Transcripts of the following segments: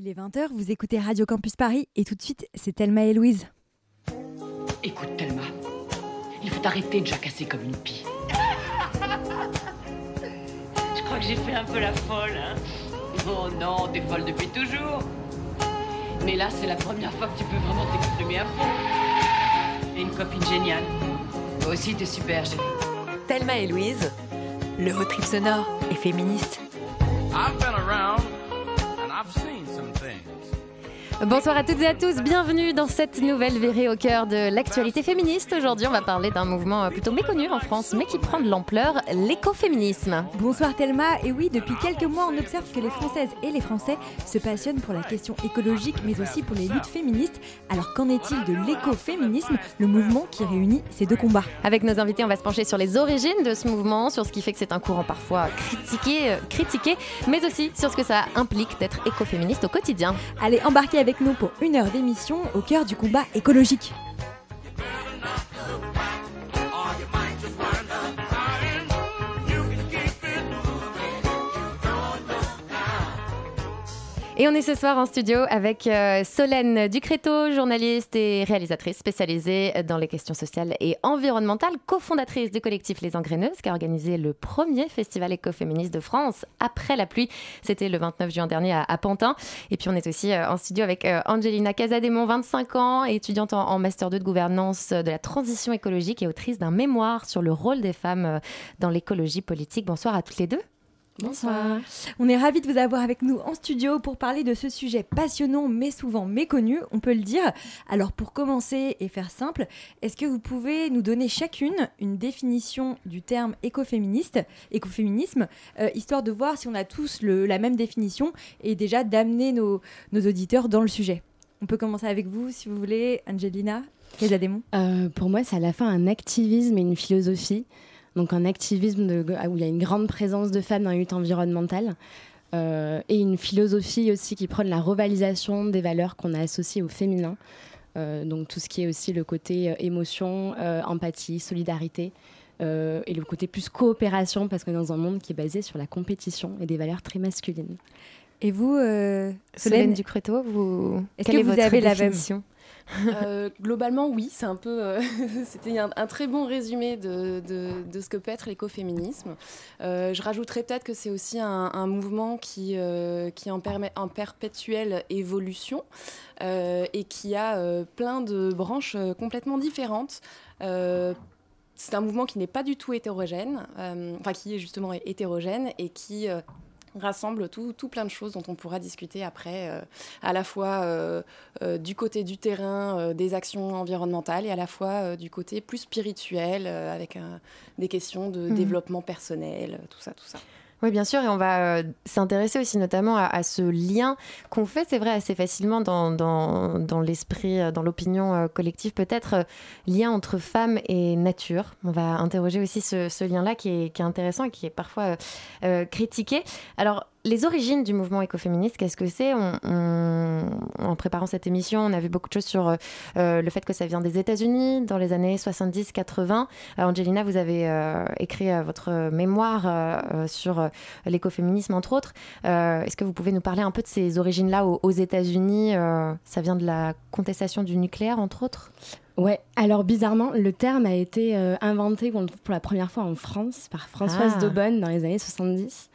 Il est 20h, vous écoutez Radio Campus Paris et tout de suite, c'est Thelma et Louise. Écoute, Thelma, il faut arrêter de jacasser comme une pie. Je crois que j'ai fait un peu la folle, hein. Oh non, t'es folle depuis toujours. Mais là, c'est la première fois que tu peux vraiment t'exprimer à fond. Et une copine géniale. Toi aussi, t'es super, chérie. Thelma et Louise, le road trip sonore et féministe. I've Bonsoir à toutes et à tous, bienvenue dans cette nouvelle virée au cœur de l'actualité féministe. Aujourd'hui, on va parler d'un mouvement euh, plutôt méconnu en France, mais qui prend de l'ampleur, l'écoféminisme. Bonsoir Thelma, et oui, depuis quelques mois, on observe que les Françaises et les Français se passionnent pour la question écologique, mais aussi pour les luttes féministes. Alors qu'en est-il de l'écoféminisme, le mouvement qui réunit ces deux combats? Avec nos invités, on va se pencher sur les origines de ce mouvement, sur ce qui fait que c'est un courant parfois critiqué, euh, critiqué, mais aussi sur ce que ça implique d'être écoféministe au quotidien. Allez, embarquez avec nous pour une heure d'émission au cœur du combat écologique. Et on est ce soir en studio avec euh, Solène Ducréto, journaliste et réalisatrice spécialisée dans les questions sociales et environnementales, cofondatrice du collectif Les Engraineuses, qui a organisé le premier festival écoféministe de France après la pluie. C'était le 29 juin dernier à, Pantin. Et puis on est aussi euh, en studio avec euh, Angelina Casademont, 25 ans, étudiante en, en Master 2 de gouvernance de la transition écologique et autrice d'un mémoire sur le rôle des femmes dans l'écologie politique. Bonsoir à toutes les deux. Bonsoir. On est ravis de vous avoir avec nous en studio pour parler de ce sujet passionnant mais souvent méconnu, on peut le dire. Alors pour commencer et faire simple, est-ce que vous pouvez nous donner chacune une définition du terme écoféministe, écoféminisme, euh, histoire de voir si on a tous le- la même définition et déjà d'amener nos, nos auditeurs dans le sujet On peut commencer avec vous si vous voulez, Angelina Casademont. Euh, pour moi, c'est à la fois un activisme et une philosophie. Donc un activisme de- où il y a une grande présence de femmes dans la lutte environnementale euh, et une philosophie aussi qui prône la revalorisation des valeurs qu'on a associées au féminin. Euh, donc tout ce qui est aussi le côté euh, émotion, euh, empathie, solidarité euh, et le côté plus coopération parce qu'on est dans un monde qui est basé sur la compétition et des valeurs très masculines. Et vous, euh, Solène Solène, Ducréto, vous, Est-ce quelle que est vous votre avez la même définition? Euh, globalement, oui, c'est un peu. euh, C'était un, très bon résumé de, de- ce que peut être l'écoféminisme. Euh, je rajouterais peut-être que c'est aussi un, mouvement qui, qui est en, perpétuelle évolution et qui a plein de branches complètement différentes. C'est un mouvement qui n'est pas du tout hétérogène, enfin qui est justement hétérogène et qui rassemble tout, tout plein de choses dont on pourra discuter après, euh, à la fois euh, euh, du côté du terrain des actions environnementales et à la fois du côté plus spirituel avec des questions de Mhm. développement personnel, tout ça, tout ça. Oui, bien sûr, et on va euh, s'intéresser aussi notamment à, ce lien qu'on fait, c'est vrai, assez facilement dans, l'esprit, euh, dans l'opinion euh, collective, peut-être, lien entre femmes et nature. On va interroger aussi ce, lien-là qui est, qui est intéressant et qui est parfois critiqué. Alors, les origines du mouvement écoféministe, qu'est-ce que c'est En préparant cette émission, on a vu beaucoup de choses sur euh, euh, le fait que ça vient des États-Unis dans les années 70-80. Euh, Angelina, vous avez écrit votre mémoire sur l'écoféminisme, entre autres. Est-ce que vous pouvez nous parler un peu de ces origines-là aux, aux États-Unis? Ça vient de la contestation du nucléaire, entre autres? Ouais, alors bizarrement, le terme a été euh, inventé pour, pour la première fois en France par Françoise Ah. Daubonne dans les années 70.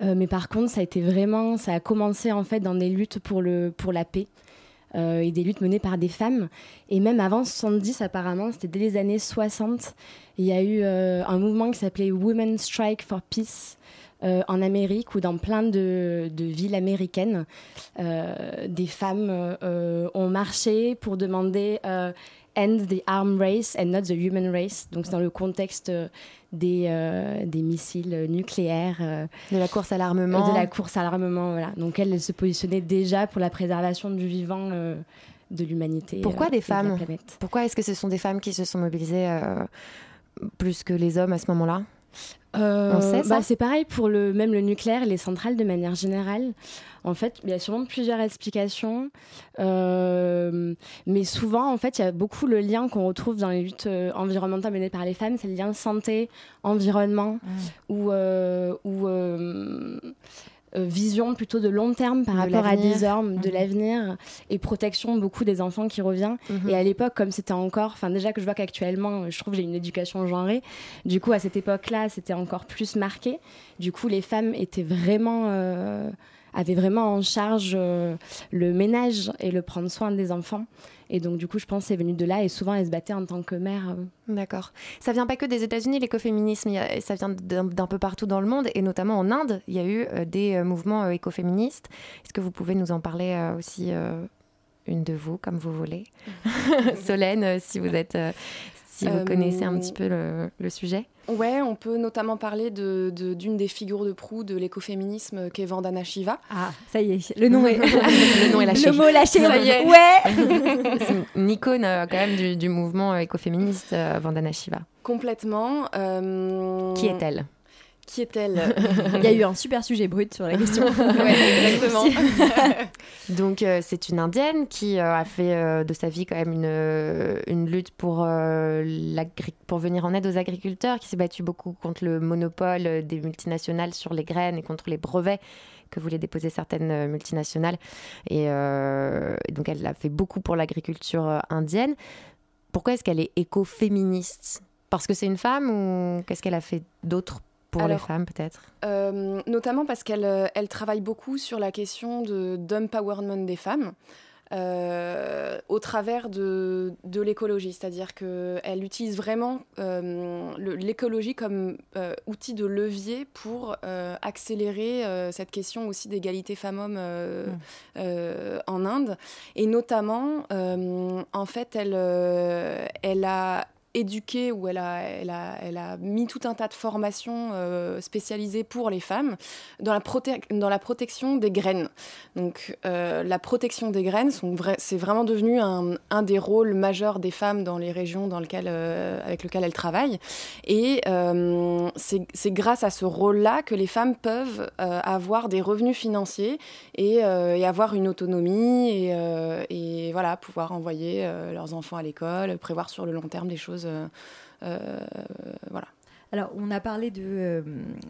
Euh, mais par contre, ça a été vraiment, ça a commencé en fait dans des luttes pour, le, pour la paix euh, et des luttes menées par des femmes. Et même avant 70, apparemment, c'était dès les années 60, il y a eu euh, un mouvement qui s'appelait Women Strike for Peace. euh, en Amérique ou dans plein de, de villes américaines, euh, des femmes euh, ont marché pour demander End the arm race and not the human race. Donc c'est dans le contexte euh, des, euh, des missiles nucléaires, euh, De la course à l'armement de la course à l'armement. Voilà. Donc elle, elle se positionnait déjà pour la préservation du vivant euh, de l'humanité. Pourquoi des et de la femmes planète. Pourquoi est-ce que ce sont des femmes qui se sont mobilisées plus que les hommes à ce moment-là? On sait ça? bah, C'est pareil pour le, même le nucléaire et les centrales de manière générale. En fait, il y a sûrement plusieurs explications. Euh, mais souvent, en fait, il y a beaucoup le lien qu'on retrouve dans les luttes euh, environnementales menées par les femmes, c'est le lien santé, environnement, où, euh, vision plutôt de long terme par De rapport à des hommes, de Mhm. l'avenir et protection beaucoup des enfants qui revient. Mhm. Et à l'époque, comme c'était encore, enfin déjà que je vois qu'actuellement, je trouve que j'ai une éducation genrée. Du coup, à cette époque-là, c'était encore plus marqué. Du coup, les femmes étaient vraiment, euh, avaient vraiment en charge euh, le ménage et le prendre soin des enfants. Et donc, du coup, je pense que c'est venu de là. Et souvent, elles se battaient en tant que mère. euh, D'accord. Ça vient pas que des États-Unis, l'écoféminisme, ça vient d'un peu partout dans le monde et notamment en Inde, il y a eu euh, des euh, mouvements euh, écoféministes. Est-ce que vous pouvez nous en parler euh, aussi euh, une de vous, comme vous voulez? Solène, si vous êtes, euh, si vous Euh, connaissez un petit peu le, le sujet. Ouais, on peut notamment parler de- de- d'une des figures de proue de l'écoféminisme, qui est Vandana Shiva. Ah, ça y est, le nom est, Le nom est lâché. Le mot lâché. Ça y est. Ouais. C'est une icône euh, quand même du, du mouvement euh, écoféministe, euh, Vandana Shiva. Complètement. euh, Qui est-elle? Qui est-elle? Il y a eu un super sujet brut sur la question. Ouais, exactement. Donc euh, c'est une indienne qui euh, a fait euh, de sa vie quand même une, une lutte pour, pour venir en aide aux agriculteurs, qui s'est battue beaucoup contre le monopole des multinationales sur les graines et contre les brevets que voulaient déposer certaines multinationales. Et donc elle a fait beaucoup pour l'agriculture indienne. Pourquoi est-ce qu'elle est écoféministe? Parce que c'est une femme ou qu'est-ce qu'elle a fait d'autre? Pour les femmes peut-être? Euh, notamment parce qu'elle euh, elle travaille beaucoup sur la question de- d'empowerment des femmes. euh, au travers de, de l'écologie, c'est-à-dire qu'elle utilise vraiment euh, l'écologie comme euh, outil de levier pour accélérer cette question aussi d'égalité femmes-hommes euh, en Inde. Et notamment, en fait, elle, elle a éduqué ou elle a, mis tout un tas de formations euh, spécialisées pour les femmes dans la, protection des graines. Donc euh, la protection des graines, c'est vraiment devenu un, des rôles majeurs des femmes dans les régions dans lesquelles, euh, avec lesquelles elles travaillent. Et c'est grâce à ce rôle-là que les femmes peuvent avoir des revenus financiers et, avoir une autonomie et, pouvoir envoyer leurs enfants à l'école, prévoir sur le long terme des choses. Euh, euh, voilà. Alors, on a parlé de, euh,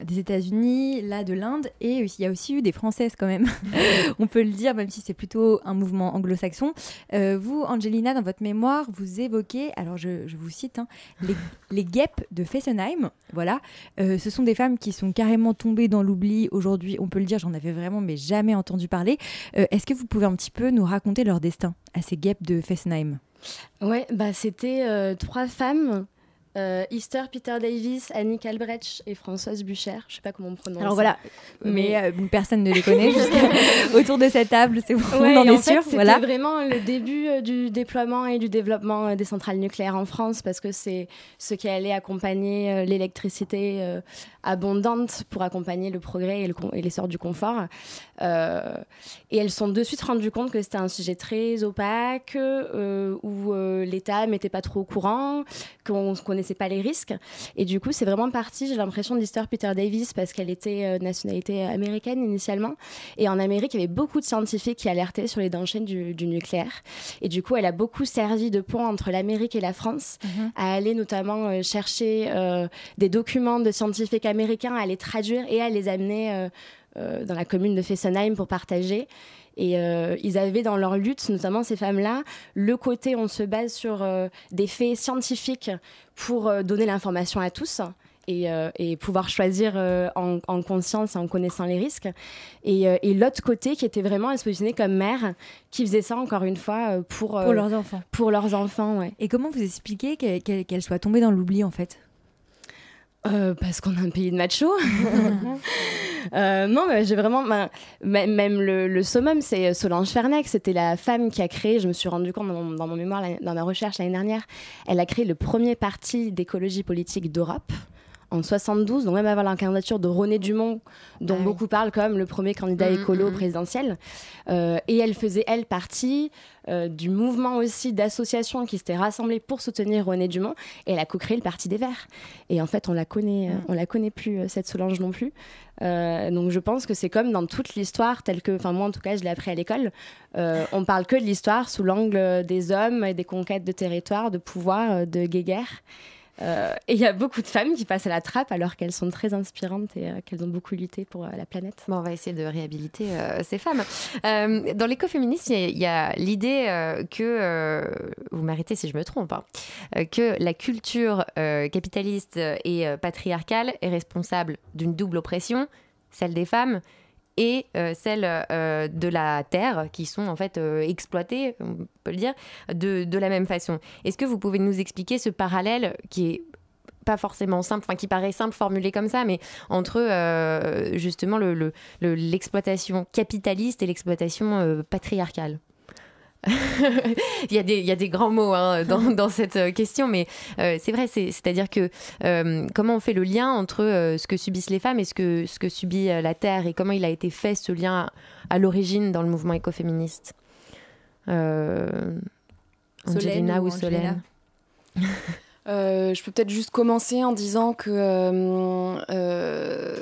des États-Unis, là de l'Inde, et il y a aussi eu des Françaises quand même. on peut le dire, même si c'est plutôt un mouvement anglo-saxon. Euh, vous, Angelina, dans votre mémoire, vous évoquez, alors je, je vous cite, hein, les, les guêpes de Fessenheim. Voilà, Euh, ce sont des femmes qui sont carrément tombées dans l'oubli aujourd'hui. On peut le dire, j'en avais vraiment mais jamais entendu parler. Est-ce que vous pouvez un petit peu nous raconter leur destin à ces guêpes de Fessenheim? Ouais, bah c'était euh, trois femmes. euh, Easter Peter Davis, Annie Albrecht et Françoise Bucher. Je sais pas comment on prononce. Alors voilà, mais Mais- euh, personne ne les connaît autour de cette table, c'est bon, Ouais, on en est en sûr. C'était Voilà. vraiment le début euh, du déploiement et du développement des centrales nucléaires en France parce que c'est ce qui allait accompagner l'électricité euh, abondante pour accompagner le progrès et le con- et l'essor du confort. Euh, et elles se sont de suite rendues compte que c'était un sujet très opaque, euh, où euh, l'État n'était pas trop au courant, qu'on ne connaissait pas les risques. Et du coup, c'est vraiment parti, j'ai l'impression, d'Easter Peter Davis parce qu'elle était nationalité américaine initialement. Et en Amérique, il y avait beaucoup de scientifiques qui alertaient sur les dangers du, du nucléaire. Et du coup, elle a beaucoup servi de pont entre l'Amérique et la France, à aller notamment chercher des documents de scientifiques américains, à les traduire et à les amener euh, euh, dans la commune de Fessenheim pour partager. Et euh, ils avaient dans leur lutte, notamment ces femmes-là, le côté on se base sur euh, des faits scientifiques pour euh, donner l'information à tous. Et, et pouvoir choisir en, en conscience et en connaissant les risques. Et, et l'autre côté qui était vraiment à se positionner comme mère, qui faisait ça encore une fois pour, Pour leurs enfants. pour leurs enfants. Ouais. Et comment vous expliquez qu'elle qu'elle soit tombée dans l'oubli en fait? Euh, parce qu'on a un pays de macho. Euh, non, mais j'ai vraiment. ben, même le, summum, c'est Solange Fernec. C'était la femme qui a créé, je me suis rendu compte dans mon, dans mon mémoire, dans ma recherche l'année dernière, elle a créé le premier parti d'écologie politique d'Europe. En 72, donc même avant la candidature de René Dumont, dont Ah oui. beaucoup parlent comme le premier candidat Mhm, écolo mhm. présidentiel. Euh, et elle faisait, elle, partie euh, du mouvement aussi d'associations qui s'étaient rassemblées pour soutenir René Dumont. Et elle a co-créé le Parti des Verts. Et en fait, on la connaît, euh, on la connaît plus, cette Solange non plus. Euh, donc je pense que c'est comme dans toute l'histoire, telle que, enfin moi en tout cas, je l'ai appris à l'école. Euh, on parle que de l'histoire sous l'angle des hommes et des conquêtes de territoire, de pouvoir, de guéguerre. Euh, et il y a beaucoup de femmes qui passent à la trappe alors qu'elles sont très inspirantes et euh, qu'elles ont beaucoup lutté pour euh, la planète. Bon, on va essayer de réhabiliter ces femmes. dans l'écoféminisme, il y a, l'idée que, vous m'arrêtez si je me trompe, hein, que la culture capitaliste et patriarcale est responsable d'une double oppression, celle des femmes et celle de la terre, qui sont en fait exploitées, on peut le dire, de, la même façon. Est-ce que vous pouvez nous expliquer ce parallèle qui est pas forcément simple, enfin qui paraît simple formulé comme ça, mais entre justement l'exploitation le, capitaliste et l'exploitation patriarcale? il, y a des, il y a des grands mots hein, dans, dans, cette euh, question, mais euh, c'est vrai, c'est-à-dire que euh, comment on fait le lien entre ce que subissent les femmes et ce que, ce que subit la Terre et comment il a été fait ce lien à, l'origine dans le mouvement écoféministe? Angelina ou, ou Solène? Euh, je peux peut-être juste commencer en disant que euh, euh,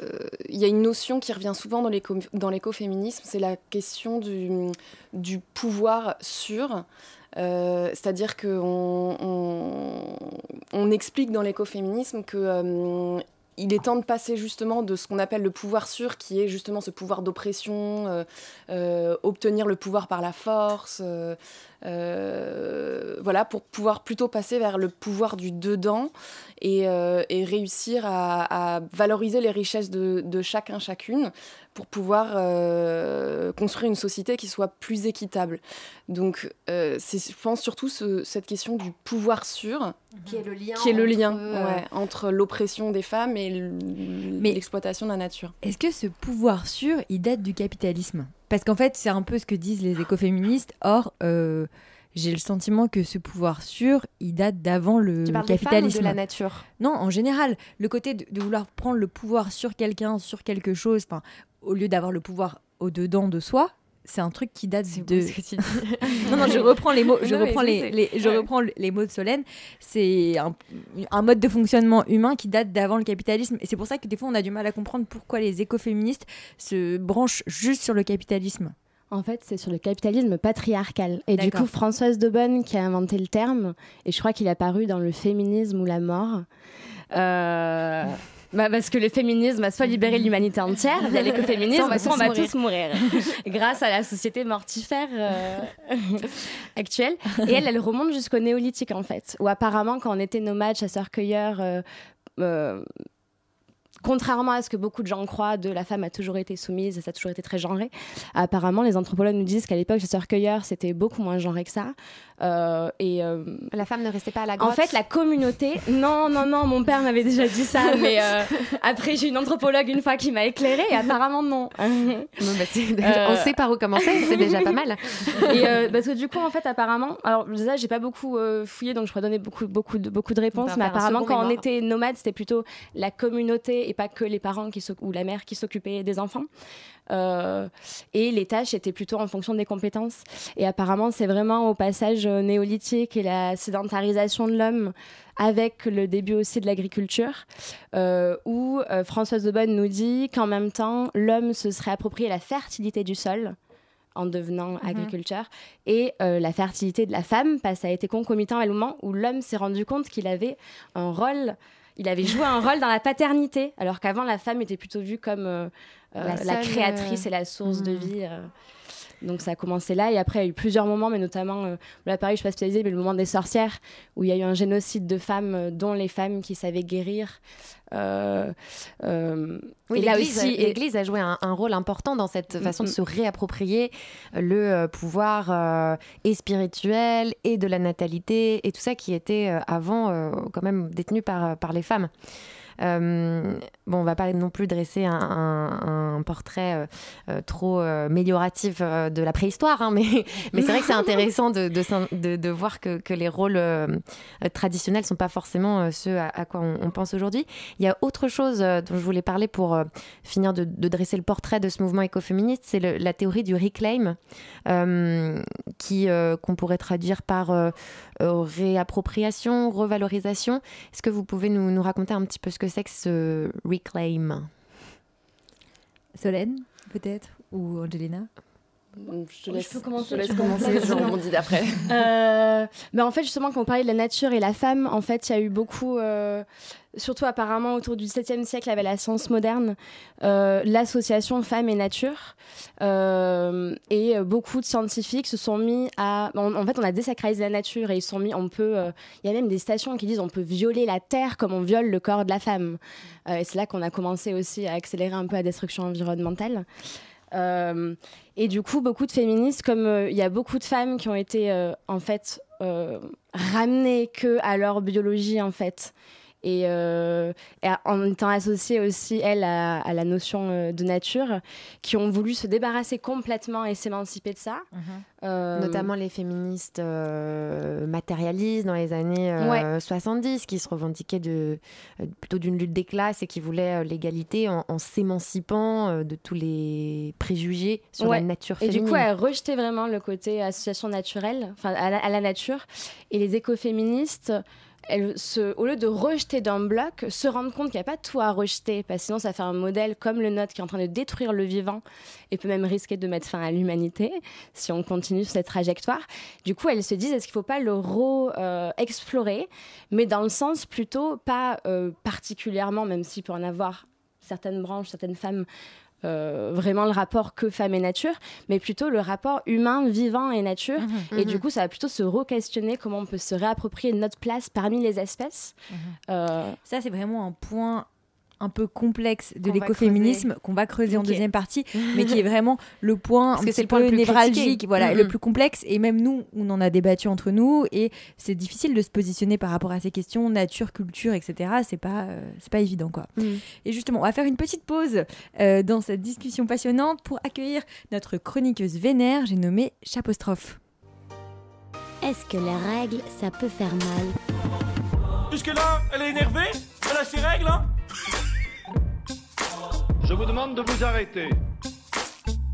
il y a une notion qui revient souvent dans l'écoféminisme, c'est la question du, pouvoir sur. C'est-à-dire qu'on on, on, explique dans l'écoféminisme que il est temps de passer justement de ce qu'on appelle le pouvoir sûr, qui est justement ce pouvoir d'oppression, obtenir le pouvoir par la force, euh, voilà, pour pouvoir plutôt passer vers le pouvoir du dedans et, euh, réussir à, valoriser les richesses de, chacun, chacune, pour pouvoir euh, construire une société qui soit plus équitable. Donc, c'est, je pense surtout cette question du pouvoir sûr, qui est le lien, qui est le lien entre l'oppression des femmes et l'exploitation de la nature. Est-ce que ce pouvoir sûr, il date du capitalisme? Parce qu'en fait, c'est un peu ce que disent les écoféministes. Or, euh, j'ai le sentiment que ce pouvoir sûr, il date d'avant le tu capitalisme. de la nature? Non, en général, le côté de, vouloir prendre le pouvoir sur quelqu'un, sur quelque chose, au lieu d'avoir le pouvoir au dedans de soi, c'est un truc qui date de. non, non, je reprends les mots. Je reprends les, je reprends les mots de Solène. C'est un, mode de fonctionnement humain qui date d'avant le capitalisme. Et c'est pour ça que des fois, on a du mal à comprendre pourquoi les écoféministes se branchent juste sur le capitalisme. En fait, c'est sur le capitalisme patriarcal. Et du coup, Françoise de Bonne qui a inventé le terme, et je crois qu'il a paru dans le féminisme ou la mort. Euh, bah parce que le féminisme a soit libéré l'humanité entière via l'écoféminisme, soit on va, tous, mourir. grâce à la société mortifère euh, actuelle. Et elle, elle remonte jusqu'au néolithique en fait, où apparemment quand on était nomade, chasseurs-cueilleurs, euh, euh, contrairement à ce que beaucoup de gens croient, de la femme a toujours été soumise ça a toujours été très genré. Apparemment, les anthropologues nous disent qu'à l'époque, chasseurs-cueilleurs, c'était beaucoup moins genré que ça. Euh, et euh, la femme ne restait pas à la grotte. En fait, la communauté. Non, non, non. Mon père m'avait déjà dit ça, mais euh, après j'ai une anthropologue une fois qui m'a éclairée. Et apparemment non. Bah, on sait par où commencer. C'est déjà pas mal. et parce que du coup, en fait, apparemment, alors déjà, j'ai pas beaucoup fouillé, donc je pourrais donner beaucoup, beaucoup de, beaucoup de réponses. Mais apparemment, quand on était nomade, c'était plutôt la communauté et pas que les parents qui ou la mère qui s'occupait des enfants. Euh, et les tâches étaient plutôt en fonction des compétences. Et apparemment, c'est vraiment au passage euh, néolithique et la sédentarisation de l'homme avec le début aussi de l'agriculture, euh, où Françoise de Bonne nous dit qu'en même temps, l'homme se serait approprié la fertilité du sol en devenant mhm. agriculteur, et la fertilité de la femme, parce que ça a été concomitant à moment où l'homme s'est rendu compte qu'il avait un rôle, il avait joué un rôle dans la paternité, alors qu'avant la femme était plutôt vue comme euh, la, créatrice et la source de hmm. vie. Euh. Donc ça a commencé là et après il y a eu plusieurs moments, mais notamment, euh, là pareil je ne suis pas spécialisée, mais le moment des sorcières, où il y a eu un génocide de femmes, dont les femmes qui savaient guérir. oui, et là aussi, l'Église a joué un, rôle important dans cette mm, façon de mm. se réapproprier le pouvoir et spirituel et de la natalité et tout ça qui était avant quand même détenu par, par les femmes. Euh, bon, on va pas non plus dresser un, portrait euh, euh, trop amélioratif de la préhistoire, hein, mais, mais c'est vrai que c'est intéressant de, de, de, voir que, que, les rôles traditionnels sont pas forcément ceux à, quoi on, pense aujourd'hui. Il y a autre chose dont je voulais parler pour finir de, dresser le portrait de ce mouvement écoféministe, c'est la théorie du reclaim, qui qu'on pourrait traduire par réappropriation, revalorisation. Est-ce que vous pouvez nous, nous raconter un petit peu ce que c'est que ce reclaim? Solène, peut-être? Ou Angelina? Je te Je laisse, peux commencer, je te laisse commencer, je rebondis d'après. Euh, mais en fait, justement, quand on parlait de la nature et la femme, en fait, il y a eu beaucoup, euh, surtout apparemment autour du 7e siècle avec la science moderne, euh, l'association femme et nature. Et beaucoup de scientifiques se sont mis à. En, en fait, on a désacralisé la nature et ils se sont mis. On peut. Il y a même des stations qui disent on peut violer la terre comme on viole le corps de la femme. Et c'est là qu'on a commencé aussi à accélérer un peu la destruction environnementale. Euh, et du coup, beaucoup de féministes, comme euh, il y a beaucoup de femmes qui ont été euh, en fait ramenées que à leur biologie en fait, et, euh, et en étant associées aussi elles à, à la notion euh, de nature, qui ont voulu se débarrasser complètement et s'émanciper de ça. Euh, Notamment les féministes euh, matérialistes dans les années euh, 70 qui se revendiquaient de, plutôt d'une lutte des classes et qui voulaient l'égalité en, en s'émancipant de tous les préjugés sur Ouais. la nature Et féminine. du coup, elle rejetait vraiment le côté association naturelle, enfin à la nature. Et les écoféministes, au lieu de rejeter d'un bloc, se rendent compte qu'il n'y a pas tout à rejeter, parce que sinon ça fait un modèle comme le nôtre qui est en train de détruire le vivant et peut même risquer de mettre fin à l'humanité si on continue sur cette trajectoire. Du coup, elles se disent est-ce qu'il ne faut pas le re-explorer, mais dans le sens plutôt pas euh, particulièrement, même s'il peut en avoir certaines branches, certaines femmes euh, vraiment le rapport que femme et nature, mais plutôt le rapport humain, vivant et nature. Et du coup, ça va plutôt se re-questionner comment on peut se réapproprier notre place parmi les espèces. Euh, Ça, c'est vraiment un point un peu complexe de l'écoféminisme qu'on va creuser en deuxième partie, mais qui est vraiment le point Parce un que petit c'est le point peu le plus névralgique, critiqué. voilà, Mhm. le plus complexe. Et même nous, on en a débattu entre nous, et c'est difficile de se positionner par rapport à ces questions nature, culture, etc. C'est pas, euh, c'est pas évident, quoi. Mhm. Et justement, on va faire une petite pause euh, dans cette discussion passionnante pour accueillir notre chroniqueuse vénère, j'ai nommé Chapostrophe. Est-ce que les règles, ça peut faire mal? Jusque-là, elle est énervée Elle a ses règles, hein? Je vous demande de vous arrêter.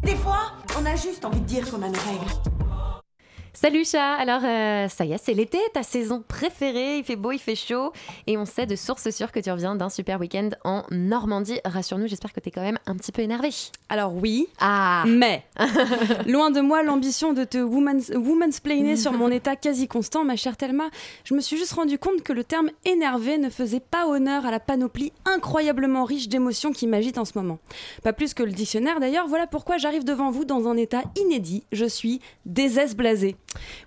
Des fois, on a juste envie de dire qu'on a nos règles. Salut chat Alors euh, ça y est, c'est l'été, ta saison préférée, il fait beau, il fait chaud et on sait de source sûre que tu reviens d'un super week-end en Normandie. Rassure-nous, j'espère que t'es quand même un petit peu énervé. Alors oui, Ah mais loin de moi l'ambition de te woman's, womansplainer sur mon état quasi constant, ma chère Thelma. Je me suis juste rendu compte que le terme énervé ne faisait pas honneur à la panoplie incroyablement riche d'émotions qui m'agitent en ce moment. Pas plus que le dictionnaire d'ailleurs, voilà pourquoi j'arrive devant vous dans un état inédit. Je suis désesblasé.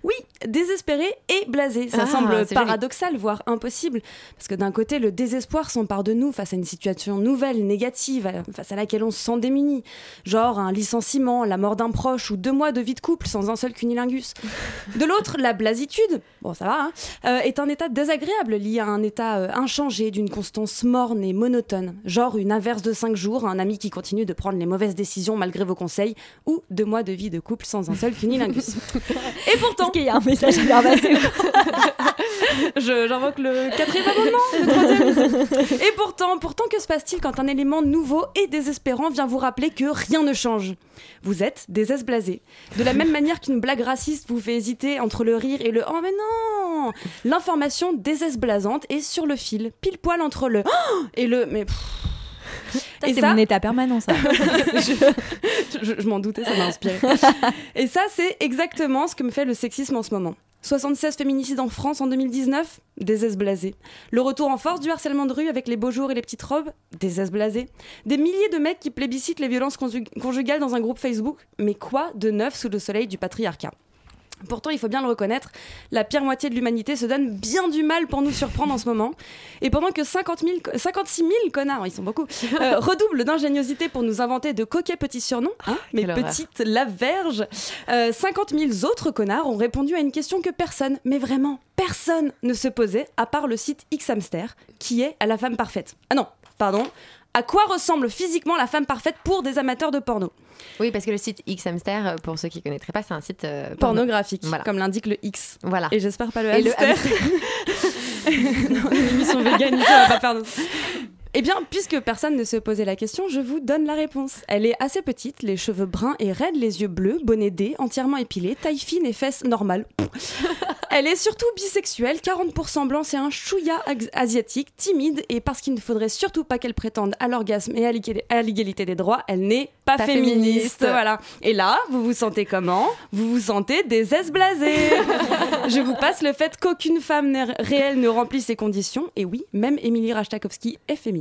Oui, désespéré et blasé. Ça Ah, semble joli. paradoxal, voire impossible. Parce que d'un côté, le désespoir s'empare de nous face à une situation nouvelle, négative, euh, face à laquelle on se sent démuni. Genre un licenciement, la mort d'un proche ou deux mois de vie de couple sans un seul cunilingus. De l'autre, la blasitude, bon ça va, hein, euh, est un état désagréable lié à un état euh, inchangé d'une constance morne et monotone. Genre une inverse de cinq jours, un ami qui continue de prendre les mauvaises décisions malgré vos conseils, ou deux mois de vie de couple sans un seul cunilingus. et pourtant, qu'il y a un message à faire passer je- J'invoque le quatrième amendement, le troisième. Et pourtant, pourtant, que se passe-t-il quand un élément nouveau et désespérant vient vous rappeler que rien ne change? Vous êtes désesblasé. De la même manière qu'une blague raciste vous fait hésiter entre le rire et le oh mais non L'information désesblasante est sur le fil, pile poil entre le oh et le mais. pff. C'est ça- mon état permanent, ça. je, je m'en doutais, ça m'a inspiré. Et ça, c'est exactement ce que me fait le sexisme en ce moment. 76 féminicides en France en 2019, des blasés. Le retour en force du harcèlement de rue avec les beaux jours et les petites robes, des blasés. Des milliers de mecs qui plébiscitent les violences conju- conjugales dans un groupe Facebook, mais quoi de neuf sous le soleil du patriarcat? Pourtant, il faut bien le reconnaître, la pire moitié de l'humanité se donne bien du mal pour nous surprendre en ce moment. Et pendant que 50 000 co- 56 000 connards, ils sont beaucoup, euh, redoublent d'ingéniosité pour nous inventer de coquets petits surnoms, hein, mes quelle horreur. petites laverges, euh, 50 000 autres connards ont répondu à une question que personne, mais vraiment personne, ne se posait, à part le site Xhamster, qui est à la femme parfaite. Ah non, pardon. À quoi ressemble physiquement la femme parfaite pour des amateurs de porno Oui, parce que le site Xhamster, euh, pour ceux qui ne connaîtraient pas, c'est un site euh, porno. Pornographique, Voilà. comme l'indique le X. Voilà. Et j'espère pas le Et le hamster. non, l'émission vegan, ici, on va pas faire Eh bien, puisque personne ne se posait la question, je vous donne la réponse. Elle est assez petite, les cheveux bruns et raides, les yeux bleus, bonnet D, entièrement épilé, taille fine et fesses normales. Elle est surtout bisexuelle, 40% blanc, c'est un chouïa asiatique, timide, et parce qu'il ne faudrait surtout pas qu'elle prétende à l'orgasme et à l'égalité des droits, elle n'est pas, féministe. Voilà. Et là, vous vous sentez comment? Vous vous sentez des aises blasées. Je vous passe le fait qu'aucune femme réelle ne remplit ces conditions. Et oui, même Émilie Rastakovsky est féministe.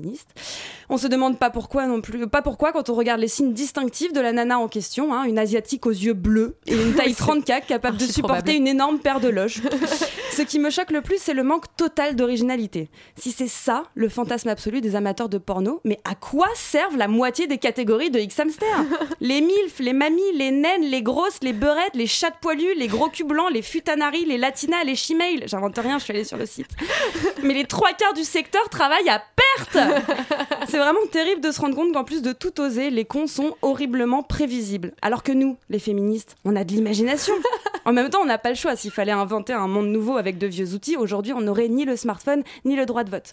On se demande pas pourquoi non plus, pas pourquoi quand on regarde les signes distinctifs de la nana en question, hein, une asiatique aux yeux bleus et une taille 34 capable de supporter une énorme paire de loges. Ce qui me choque le plus, c'est le manque total d'originalité. Si c'est ça le fantasme absolu des amateurs de porno, mais à quoi servent la moitié des catégories de X-Hamster? Les milfs, les mamies, les naines, les grosses, les beurettes, les chats poilus, les gros culs blancs, les futanari, les latinas, les chimails. J'invente rien, je suis allée sur le site. Mais les trois quarts du secteur travaillent à perte C'est vraiment terrible de se rendre compte qu'en plus de tout oser, les cons sont horriblement prévisibles. Alors que nous, les féministes, on a de l'imagination. En même temps, on n'a pas le choix. S'il fallait inventer un monde nouveau avec de vieux outils, aujourd'hui, on n'aurait ni le smartphone ni le droit de vote.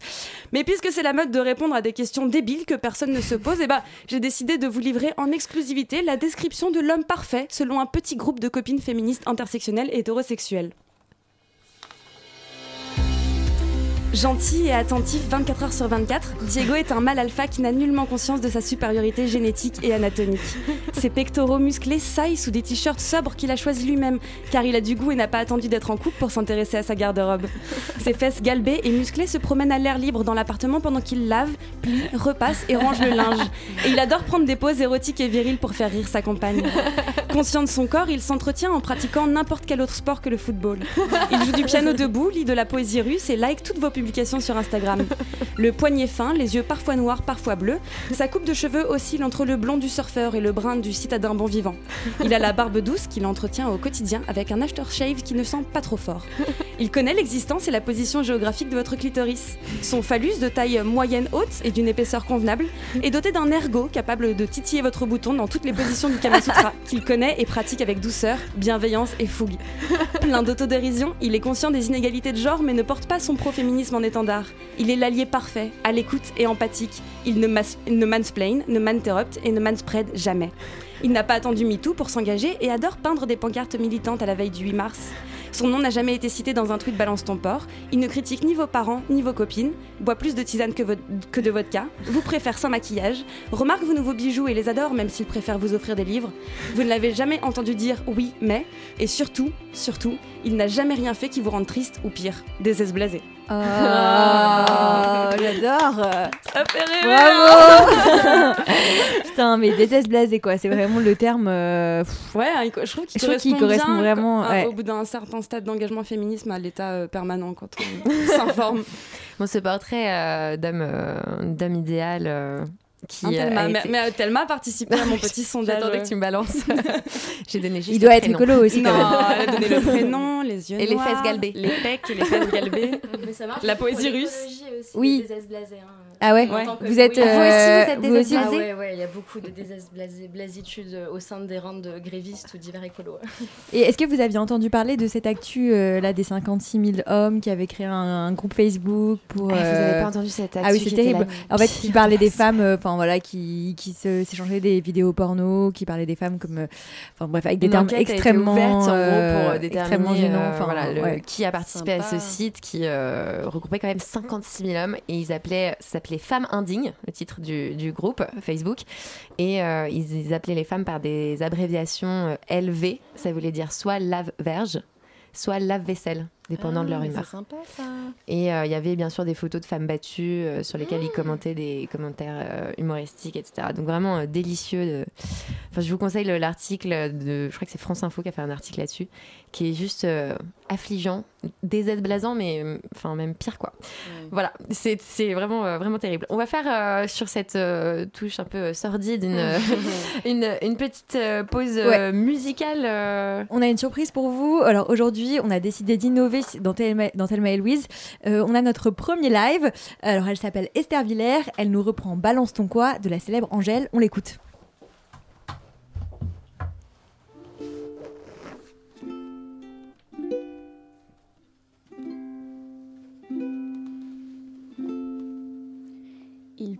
Mais puisque c'est la mode de répondre à des questions débiles que personne ne se pose, eh ben, j'ai décidé de vous livrer en exclusivité la description de l'homme parfait selon un petit groupe de copines féministes intersectionnelles et hétérosexuelles. Gentil et attentif 24 heures sur 24, Diego est un mâle alpha qui n'a nullement conscience de sa supériorité génétique et anatomique. Ses pectoraux musclés saillent sous des t-shirts sobres qu'il a choisis lui-même, car il a du goût et n'a pas attendu d'être en couple pour s'intéresser à sa garde-robe. Ses fesses galbées et musclées se promènent à l'air libre dans l'appartement pendant qu'il lave, plie, repasse et range le linge. Et il adore prendre des poses érotiques et viriles pour faire rire sa compagne. Conscient de son corps, il s'entretient en pratiquant n'importe quel autre sport que le football. Il joue du piano debout, lit de la poésie russe et like toutes vos publications sur Instagram. Le poignet fin, les yeux parfois noirs, parfois bleus. Sa coupe de cheveux oscille entre le blond du surfeur et le brun du citadin bon vivant. Il a la barbe douce qu'il entretient au quotidien avec un aftershave qui ne sent pas trop fort. Il connaît l'existence et la position géographique de votre clitoris. Son phallus de taille moyenne haute et d'une épaisseur convenable est doté d'un ergot capable de titiller votre bouton dans toutes les positions du Kama Sutra qu'il connaît et pratique avec douceur, bienveillance et fougue. Plein d'autodérision, il est conscient des inégalités de genre mais ne porte pas son pro-féminisme en étendard. Il est l'allié parfait, à l'écoute et empathique. Il ne, ne mansplain, ne m'interrupte et ne manspread jamais. Il n'a pas attendu MeToo pour s'engager et adore peindre des pancartes militantes à la veille du 8 mars. Son nom n'a jamais été cité dans un tweet Balance ton port. Il ne critique ni vos parents ni vos copines. Boit plus de tisane que, de vodka. Vous préfère sans maquillage. Remarque vos nouveaux bijoux et les adore même s'il préfère vous offrir des livres. Vous ne l'avez jamais entendu dire oui mais. Et surtout, surtout, il n'a jamais rien fait qui vous rende triste ou pire, désesblasé. Oh, Ça fait Bravo. Putain, mais déteste blasé quoi, c'est vraiment le terme... Euh, ouais, je trouve qu'il correspond, correspond, vraiment... Au bout d'un certain stade d'engagement féminisme à l'état euh, permanent quand on s'informe. Bon, ce portrait euh, d'homme idéal qui Thelma, été... mais, Thelma a participé à mon petit sondage. J'attendais que tu me balances. J'ai donné juste Il doit être écolo aussi non, quand même. elle a donné le prénom, les yeux et noirs, les fesses galbées. Les pecs et les fesses galbées. Mais ça marche la poésie russe. Aussi, oui. Des blasés, hein. Ah ouais, ouais. Vous êtes, oui. euh, vous aussi, vous aussi ah ouais, ouais, il y a beaucoup de désblasitudes au sein des rangs de grévistes ou divers écolos. Et est-ce que vous aviez entendu parler de cette actu euh, là des 56 000 hommes qui avaient créé un, un groupe Facebook pour ah, Vous n'avez pas entendu cette actu Ah oui, c'est terrible. En fait, qui parlait des femmes, enfin euh, voilà, qui qui s'échangeaient des vidéos porno, qui parlaient des femmes comme, enfin bref, avec des Une termes extrêmement, ouverte, en gros, pour extrêmement gênants. Enfin voilà, le, ouais. qui a participé Sympa. à ce site qui regroupait quand même 56 000 hommes et ils appelaient, ça s'appelait Femmes indignes le titre du, du groupe Facebook. Et euh, ils, ils, appelaient les femmes par des abréviations euh, LV, ça voulait dire soit lave-verge, soit lave-vaisselle, dépendant ah, de leur humeur. C'est sympa ça. Et il euh, y avait bien sûr des photos de femmes battues euh, sur lesquelles mmh. ils commentaient des commentaires euh, humoristiques, etc. Donc vraiment délicieux. De... Enfin, je vous conseille l'article de, je crois que c'est France Info qui a fait un article là-dessus, qui est juste affligeant, désblasant, mais enfin même pire quoi. Voilà, c'est vraiment vraiment terrible. On va faire sur cette touche un peu sordide une une, une, petite pause ouais. musicale. On a une surprise pour vous. Alors aujourd'hui, on a décidé d'innover dans Thelma, dans Thelma et Louise. Euh, on a notre premier live. Alors, elle s'appelle Esther Villers. Elle nous reprend Balance ton quoi de la célèbre Angèle. On l'écoute.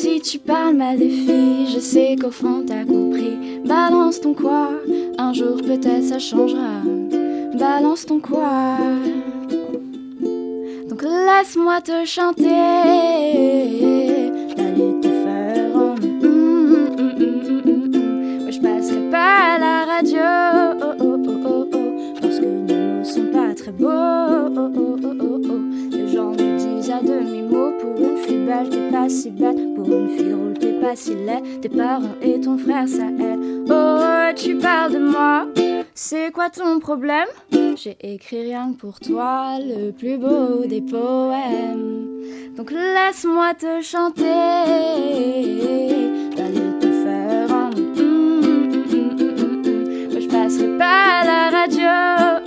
si tu parles mal des filles, je sais qu'au fond t'as compris. Balance ton quoi, un jour peut-être ça changera. Balance ton quoi. Donc laisse-moi te chanter, d'aller te faire en. Mm, mm, mm, mm, mm, mm. Ouais, je passerai pas à la radio, oh, oh, oh, oh, oh, parce que nos mots sont pas très beaux. Oh. Les gens me disent à demi-mot pour une fille belle, t'es pas si bête. Une fille drôle, t'es pas si laid. Tes parents et ton frère, ça aide. Oh, tu parles de moi, c'est quoi ton problème? J'ai écrit rien que pour toi, le plus beau des poèmes. Donc laisse-moi te chanter, d'aller te faire un. Mm, mm, mm, mm, mm, mm. Je passerai pas à la radio,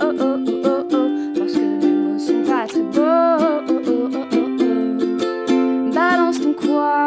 oh, oh, oh, oh, oh, parce que mes mots sont pas très beaux. Oh, oh, oh, oh, oh. Balance ton quoi.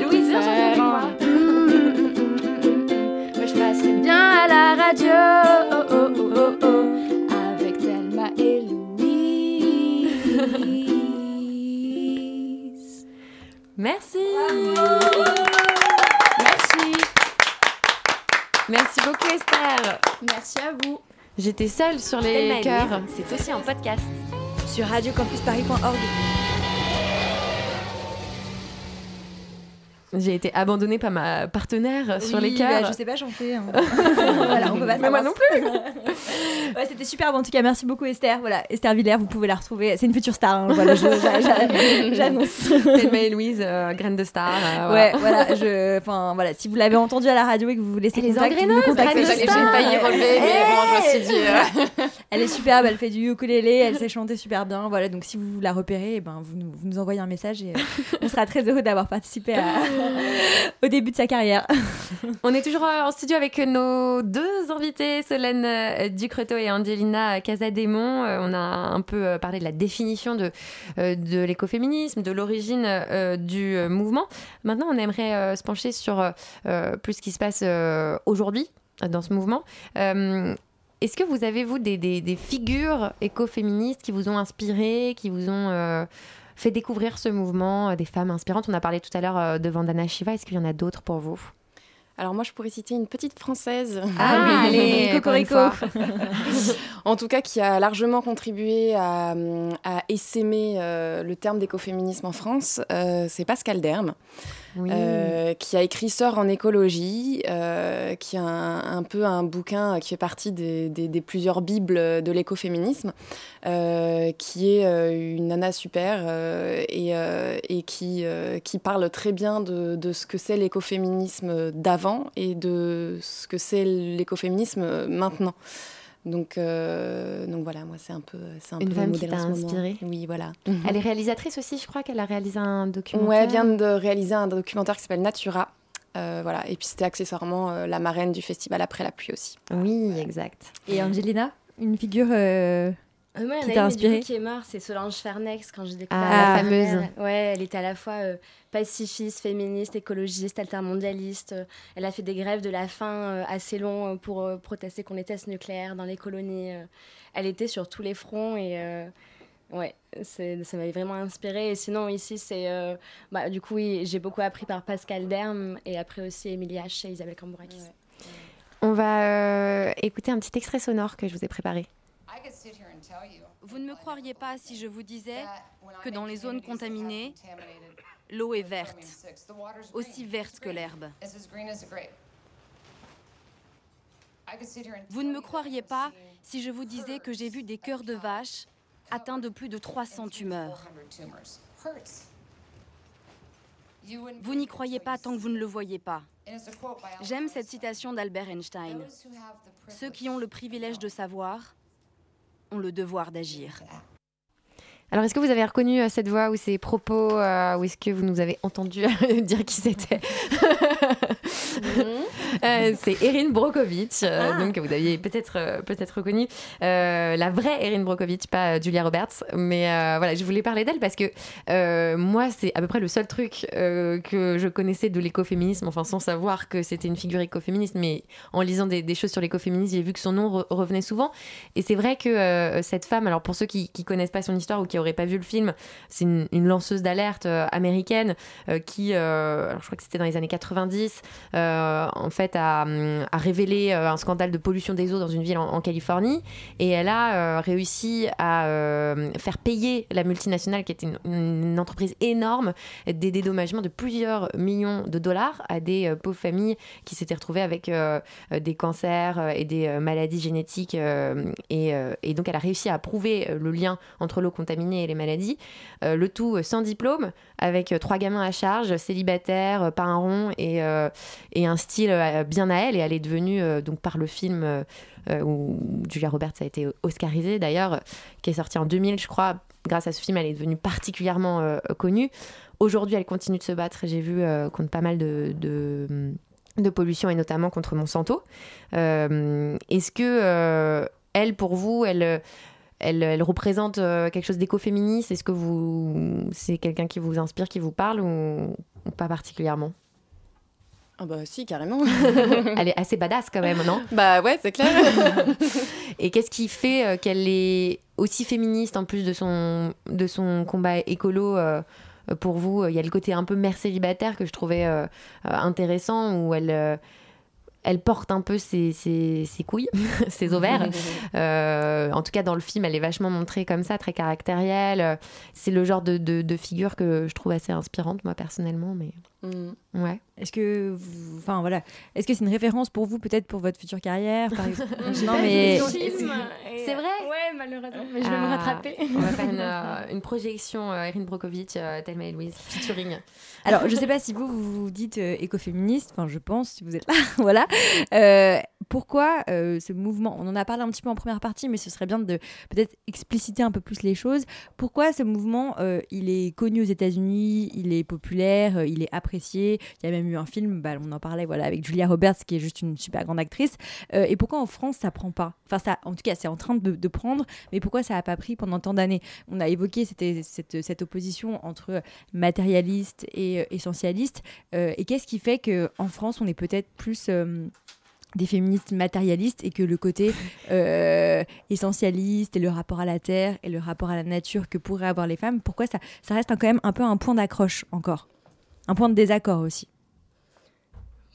Merci. Merci. Merci beaucoup Esther. Merci à vous. J'étais seule sur les cœurs. C'est aussi en podcast sur radiocampusparis.org. J'ai été abandonnée par ma partenaire sur les cœurs. bah, je sais pas chanter. hein. voilà, on peut pas Mais moi non plus. Ouais, c'était superbe en tout cas. Merci beaucoup Esther. Voilà, Esther Villers, vous pouvez la retrouver. C'est une future star. hein. Voilà, j'annonce. Thelma et Louise, euh, graine de star. euh, voilà. Ouais, voilà, je, enfin voilà, si vous l'avez entendu à la radio et que vous voulez laisser Elle est contact, vous contactez. graine de J'ai j'ai failli relever, mais bon, je me suis dit. euh, Elle est superbe, elle fait du ukulélé, elle sait chanter super bien. Voilà, donc si vous la repérez, eh ben vous nous, vous nous envoyez un message et euh, on sera très heureux d'avoir participé à- au début de sa carrière. On est toujours euh, en studio avec nos deux invités, Solène euh, Ducreto et Angelina Casademont. Euh, On a un peu euh, parlé de la définition de, euh, de l'écoféminisme, de l'origine euh, du euh, mouvement. Maintenant, on aimerait euh, se pencher sur euh, euh, plus ce qui se passe euh, aujourd'hui euh, dans ce mouvement. Euh, Est-ce que vous avez, vous, des, des- figures écoféministes qui vous ont inspiré, qui vous ont euh, fait découvrir ce mouvement, euh, des femmes inspirantes On a parlé tout à l'heure euh, de Vandana Shiva. Est-ce qu'il y en a d'autres pour vous? Alors moi, je pourrais citer une petite française. Ah oui, allez, Cocorico. en tout cas, qui a largement contribué à, à essaimer euh, le terme d'écoféminisme en France, euh, c'est Pascal Derme, Euh, qui a écrit Sœur en écologie, euh, qui a un, peu un bouquin qui fait partie des, plusieurs bibles de l'écoféminisme, euh, qui est une nana super et, qui, parle très bien de ce que c'est l'écoféminisme d'avant et de ce que c'est l'écoféminisme maintenant. Donc, euh, donc voilà, moi c'est un peu, c'est un Une peu femme qui t'a inspirée Oui, voilà. Elle est réalisatrice aussi, je crois qu'elle a réalisé un documentaire. Ouais, elle vient de réaliser un documentaire qui s'appelle Natura. Euh, voilà. Et puis c'était accessoirement euh, la marraine du festival Après la pluie aussi. Oui, exact. Et Angelina, une figure euh, moi, il y en Qui a t'a inspiré du coup, qui est morte, c'est Solange Fernex quand j'ai découvert Ah, la fameuse. mère. Ouais, elle était à la fois euh, pacifiste, féministe, écologiste, altermondialiste. Euh, Elle a fait des grèves de la faim euh, assez longs euh, pour euh, protester contre les tests nucléaires dans les colonies. euh. Elle était sur tous les fronts et euh, ouais, c'est- ça m'avait vraiment inspirée. Et sinon, ici, c'est. euh, bah, du coup, oui, j'ai beaucoup appris par Pascal Derme et après aussi Emilie H. et Isabelle Cambourakis. On va euh, écouter un petit extrait sonore que je vous ai préparé. I could sit here and tell you Vous ne me croiriez pas si je vous disais que dans les zones contaminées, l'eau est verte, aussi verte que l'herbe. Vous ne me croiriez pas si je vous disais que j'ai vu des cœurs de vache atteints de plus de 300 tumeurs. Vous n'y croyez pas tant que vous ne le voyez pas. J'aime cette citation d'Albert Einstein. Ceux qui ont le privilège de savoir ont le devoir d'agir. Alors, est-ce que vous avez reconnu euh, cette voix ou ces propos euh, ou est-ce que vous nous avez entendu dire qui c'était Euh, C'est Erin Brockovich, euh, donc vous aviez peut-être peut-être reconnu la vraie Erin Brockovich, pas Julia Roberts. Mais voilà, je voulais parler d'elle parce que moi, c'est à peu près le seul truc que je connaissais de l'écoféminisme, enfin sans savoir que c'était une figure écoféministe, mais en lisant des, des choses sur l'écoféminisme, j'ai vu que son nom re- revenait souvent. Et c'est vrai que cette femme, alors pour ceux qui, qui connaissent pas son histoire ou qui auraient pas vu le film, c'est une, lanceuse d'alerte euh, américaine euh, qui, euh, je crois que c'était dans les années 90, euh, en fait a, a révélé un scandale de pollution des eaux dans une ville en, Californie. Et elle a réussi à faire payer la multinationale qui était une, entreprise énorme des dédommagements de plusieurs millions de dollars à des pauvres familles qui s'étaient retrouvées avec des cancers et des maladies génétiques et, donc elle a réussi à prouver le lien entre l'eau contaminée et les maladies. Euh, le tout sans diplôme avec euh, trois gamins à charge célibataires euh, pas un rond et, et un style bien à elle. Et elle est devenue donc par le film où Julia Roberts a été oscarisée d'ailleurs qui est sorti en 2000 je crois. Grâce à ce film elle est devenue particulièrement connue. Aujourd'hui elle continue de se battre. J'ai vu contre pas mal de, de pollution et notamment contre Monsanto. Est-ce que elle, pour vous, elle, elle, elle représente euh, quelque chose d'écoféministe? Est-ce que vous, c'est quelqu'un qui vous inspire, qui vous parle ou, ou pas particulièrement? Ah bah si, carrément. Elle est assez badass quand même, non? Bah ouais, c'est clair. Et qu'est-ce qui fait euh, qu'elle est aussi féministe en plus de son, de son combat écolo euh, pour vous? Il y a le côté un peu mère célibataire que je trouvais euh, intéressant où elle, euh, elle porte un peu ses, ses- ses couilles, ses ovaires. Euh, en tout cas, dans le film, elle est vachement montrée comme ça, très caractérielle. C'est le genre de, de- de figure que je trouve assez inspirante, moi, personnellement. Mais Mm. ouais. Est-ce que, vous- enfin voilà, est-ce que c'est une référence pour vous peut-être pour votre future carrière par exemple? Non mais C'est vrai Ouais, malheureusement, mais je vais me Ah, rattraper. On va faire une, euh, une projection euh, Erin Brockovich, euh, Thelma et Louise, featuring. Alors, je sais pas si vous vous vous dites euh, écoféministe, enfin je pense si vous êtes là, voilà. Pourquoi euh, ce mouvement? On en a parlé un petit peu en première partie, mais ce serait bien de peut-être expliciter un peu plus les choses. Pourquoi ce mouvement, euh, il est connu aux États-Unis, il est populaire, euh, il est apprécié? Il y a même eu un film, bah, on en parlait, voilà, avec Julia Roberts, qui est juste une super grande actrice. Et pourquoi en France ça prend pas? Enfin, ça, en tout cas, c'est en train de, prendre, mais pourquoi ça a pas pris pendant tant d'années? On a évoqué cette, cette opposition entre matérialiste et essentialiste. Et qu'est-ce qui fait que en France, on est peut-être plus des féministes matérialistes et que le côté euh, essentialiste et le rapport à la terre et le rapport à la nature que pourraient avoir les femmes, pourquoi ça, ça reste quand même un peu un point d'accroche encore Un point de désaccord aussi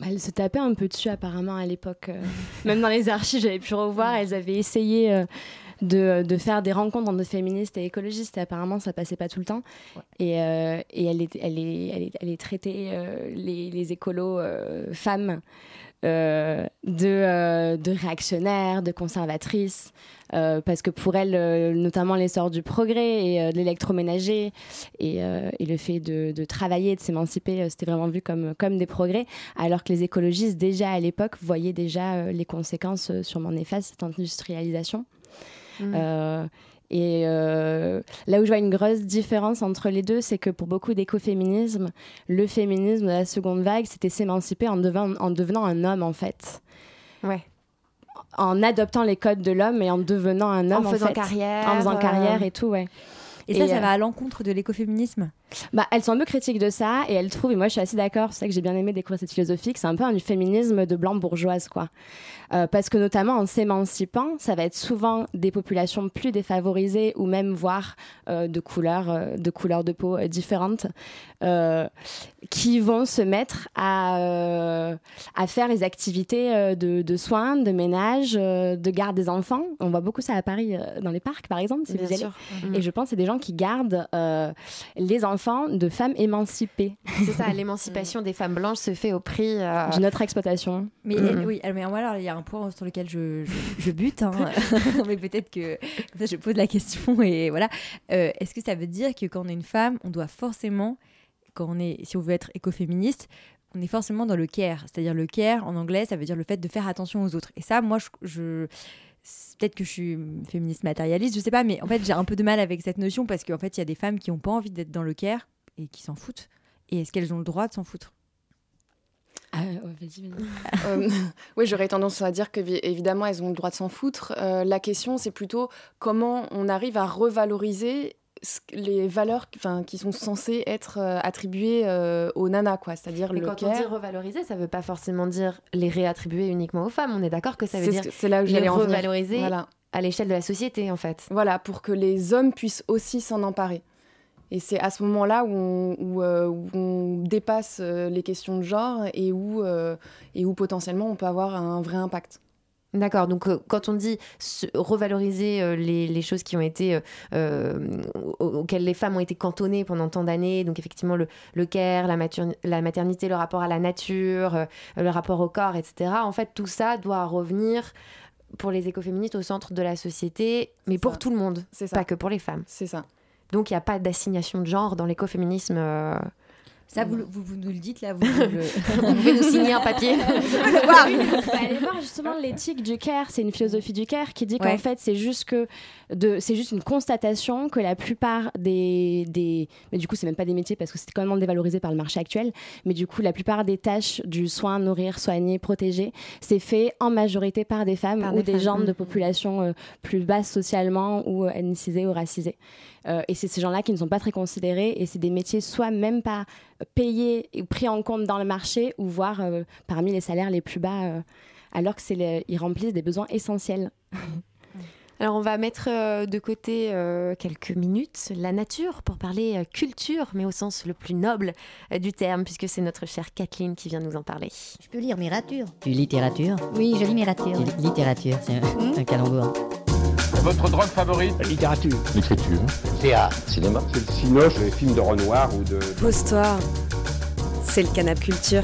Bah, Elles se tapaient un peu dessus apparemment à l'époque. euh. Même dans les archives, j'avais pu revoir, elles avaient essayé euh, de, de faire des rencontres entre féministes et écologistes et apparemment ça passait pas tout le temps. Et, euh, et elle, est, elle, est, elle, est, elle est traitée, euh, les, les écolos euh, femmes, de, euh, de réactionnaires, de conservatrices, euh, parce que pour elles, euh, notamment l'essor du progrès et euh, de l'électroménager et, euh, et le fait de, de travailler, de s'émanciper, euh, c'était vraiment vu comme, comme des progrès, alors que les écologistes, déjà à l'époque, voyaient déjà euh, les conséquences euh, sûrement néfastes de cette industrialisation. Mm. Et euh, là où je vois une grosse différence entre les deux, c'est que pour beaucoup d'écoféminisme, le féminisme de la seconde vague, c'était s'émanciper en, devenant en devenant un homme, en fait. Ouais. En adoptant les codes de l'homme et en devenant un homme. En faisant fait. carrière, En faisant euh, carrière et tout, ouais. Et ça, ça euh, va à l'encontre de l'écoféminisme bah, elles sont un peu critiques de ça et elles trouvent, et moi je suis assez d'accord, c'est ça que j'ai bien aimé découvrir cette philosophie, que c'est un peu un féminisme de blanc bourgeoise, quoi. Euh, parce que notamment en s'émancipant, ça va être souvent des populations plus défavorisées ou même voire euh, de couleurs euh, de couleurs de peau différentes qui vont se mettre à, à faire les activités de, de, soins, de ménage, de garde des enfants. On voit beaucoup ça à Paris dans les parcs par exemple, si vous allez. Et je pense que c'est des gens qui gardent les enfants de femmes émancipées. C'est ça, l'émancipation des femmes blanches se fait au prix d'une autre exploitation. Mais oui, mais alors il y a un point sur lequel je, je, bute, hein. mais peut-être que je pose la question et voilà. Euh, est-ce que ça veut dire que quand on est une femme, on doit forcément, quand on est, si on veut être écoféministe, on est forcément dans le care, c'est-à-dire le care en anglais, ça veut dire le fait de faire attention aux autres. Et ça, moi, je, je peut-être que je suis féministe matérialiste, je sais pas, mais en fait, j'ai un peu de mal avec cette notion parce qu'en fait, il y a des femmes qui n'ont pas envie d'être dans le care et qui s'en foutent. Et est-ce qu'elles ont le droit de s'en foutre? Ah, vas-y, euh, oui, j'aurais tendance à dire que évidemment elles ont le droit de s'en foutre. Euh, la question, c'est plutôt comment on arrive à revaloriser les valeurs qui sont censées être euh, attribuées aux nanas, quoi. C'est-à-dire le quand on dit revaloriser, ça veut pas forcément dire les réattribuer uniquement aux femmes. On est d'accord que ça veut dire c'est là où les revaloriser à l'échelle de la société, en fait. Voilà, pour que les hommes puissent aussi s'en emparer. Et c'est à ce moment-là où, on, euh, dépasse euh, les questions de genre et où, euh, et où potentiellement on peut avoir un vrai impact. D'accord, donc quand on dit revaloriser les, choses qui ont été auxquelles les femmes ont été cantonnées pendant tant d'années, donc effectivement le, le care, la, la, maternité, le rapport à la nature, le rapport au corps, etc. En fait, tout ça doit revenir pour les écoféministes au centre de la société, mais pour tout le monde, pas que pour les femmes. C'est ça. Donc il n'y a pas d'assignation de genre dans l'écoféminisme. Ça, vous, vous, nous le dites là, vous, pouvez nous signer un papier. allez voir justement l'éthique du care. C'est une philosophie du care qui dit qu'en fait, c'est juste que de, c'est juste une constatation que la plupart des, des mais du coup, c'est même pas des métiers parce que c'est quand même dévalorisé par le marché actuel. Mais du coup, la plupart des tâches du soin, nourrir, soigner, protéger, c'est fait en majorité par des femmes ou des, gens de mm. population euh, plus basse socialement ou euh, ethnicisées ou racisées. Euh, et c'est ces gens-là qui ne sont pas très considérés et c'est des métiers soit même pas payés ou pris en compte dans le marché ou voire euh, parmi les salaires les plus bas euh, alors qu'ils remplissent des besoins essentiels. Alors on va mettre de côté quelques minutes la nature pour parler culture, mais au sens le plus noble du terme, puisque c'est notre chère Kathleen qui vient nous en parler. Je peux lire littérature. Tu littérature Oui, je lis littérature. Littérature, c'est un, un calembour. Votre drogue favorite La littérature. L'écriture. Théâtre. Cinéma. C'est le cinoche, les films de Renoir ou de... Post-toi. C'est le canap culture.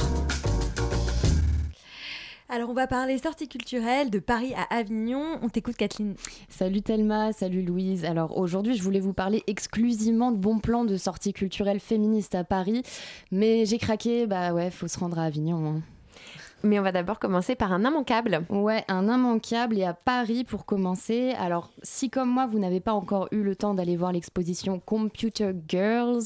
Alors on va parler sortie culturelle de Paris à Avignon. On t'écoute Kathleen. Salut Thelma, salut Louise. Alors aujourd'hui je voulais vous parler exclusivement de bons plans de sortie culturelle féministe à Paris. Mais j'ai craqué, bah ouais, faut se rendre à Avignon. Hein. Mais on va d'abord commencer par un immanquable. Ouais, un immanquable et à Paris pour commencer. Alors, si comme moi, vous n'avez pas encore eu le temps d'aller voir l'exposition Computer Girls,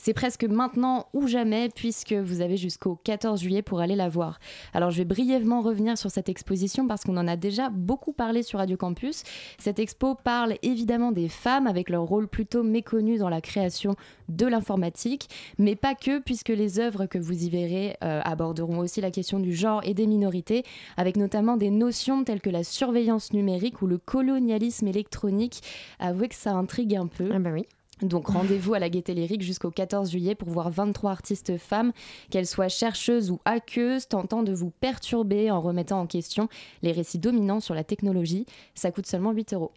c'est presque maintenant ou jamais puisque vous avez jusqu'au 14 juillet pour aller la voir. Alors je vais brièvement revenir sur cette exposition parce qu'on en a déjà beaucoup parlé sur Radio Campus. Cette expo parle évidemment des femmes avec leur rôle plutôt méconnu dans la création de l'informatique, mais pas que puisque les œuvres que vous y verrez euh, aborderont aussi la question du genre et des minorités, avec notamment des notions telles que la surveillance numérique ou le colonialisme électronique. Avouez que ça intrigue un peu. Ah bah oui. Donc rendez-vous à la Gaîté Lyrique jusqu'au 14 juillet pour voir 23 artistes femmes, qu'elles soient chercheuses ou hackeuses, tentant de vous perturber en remettant en question les récits dominants sur la technologie. Ça coûte seulement 8 euros.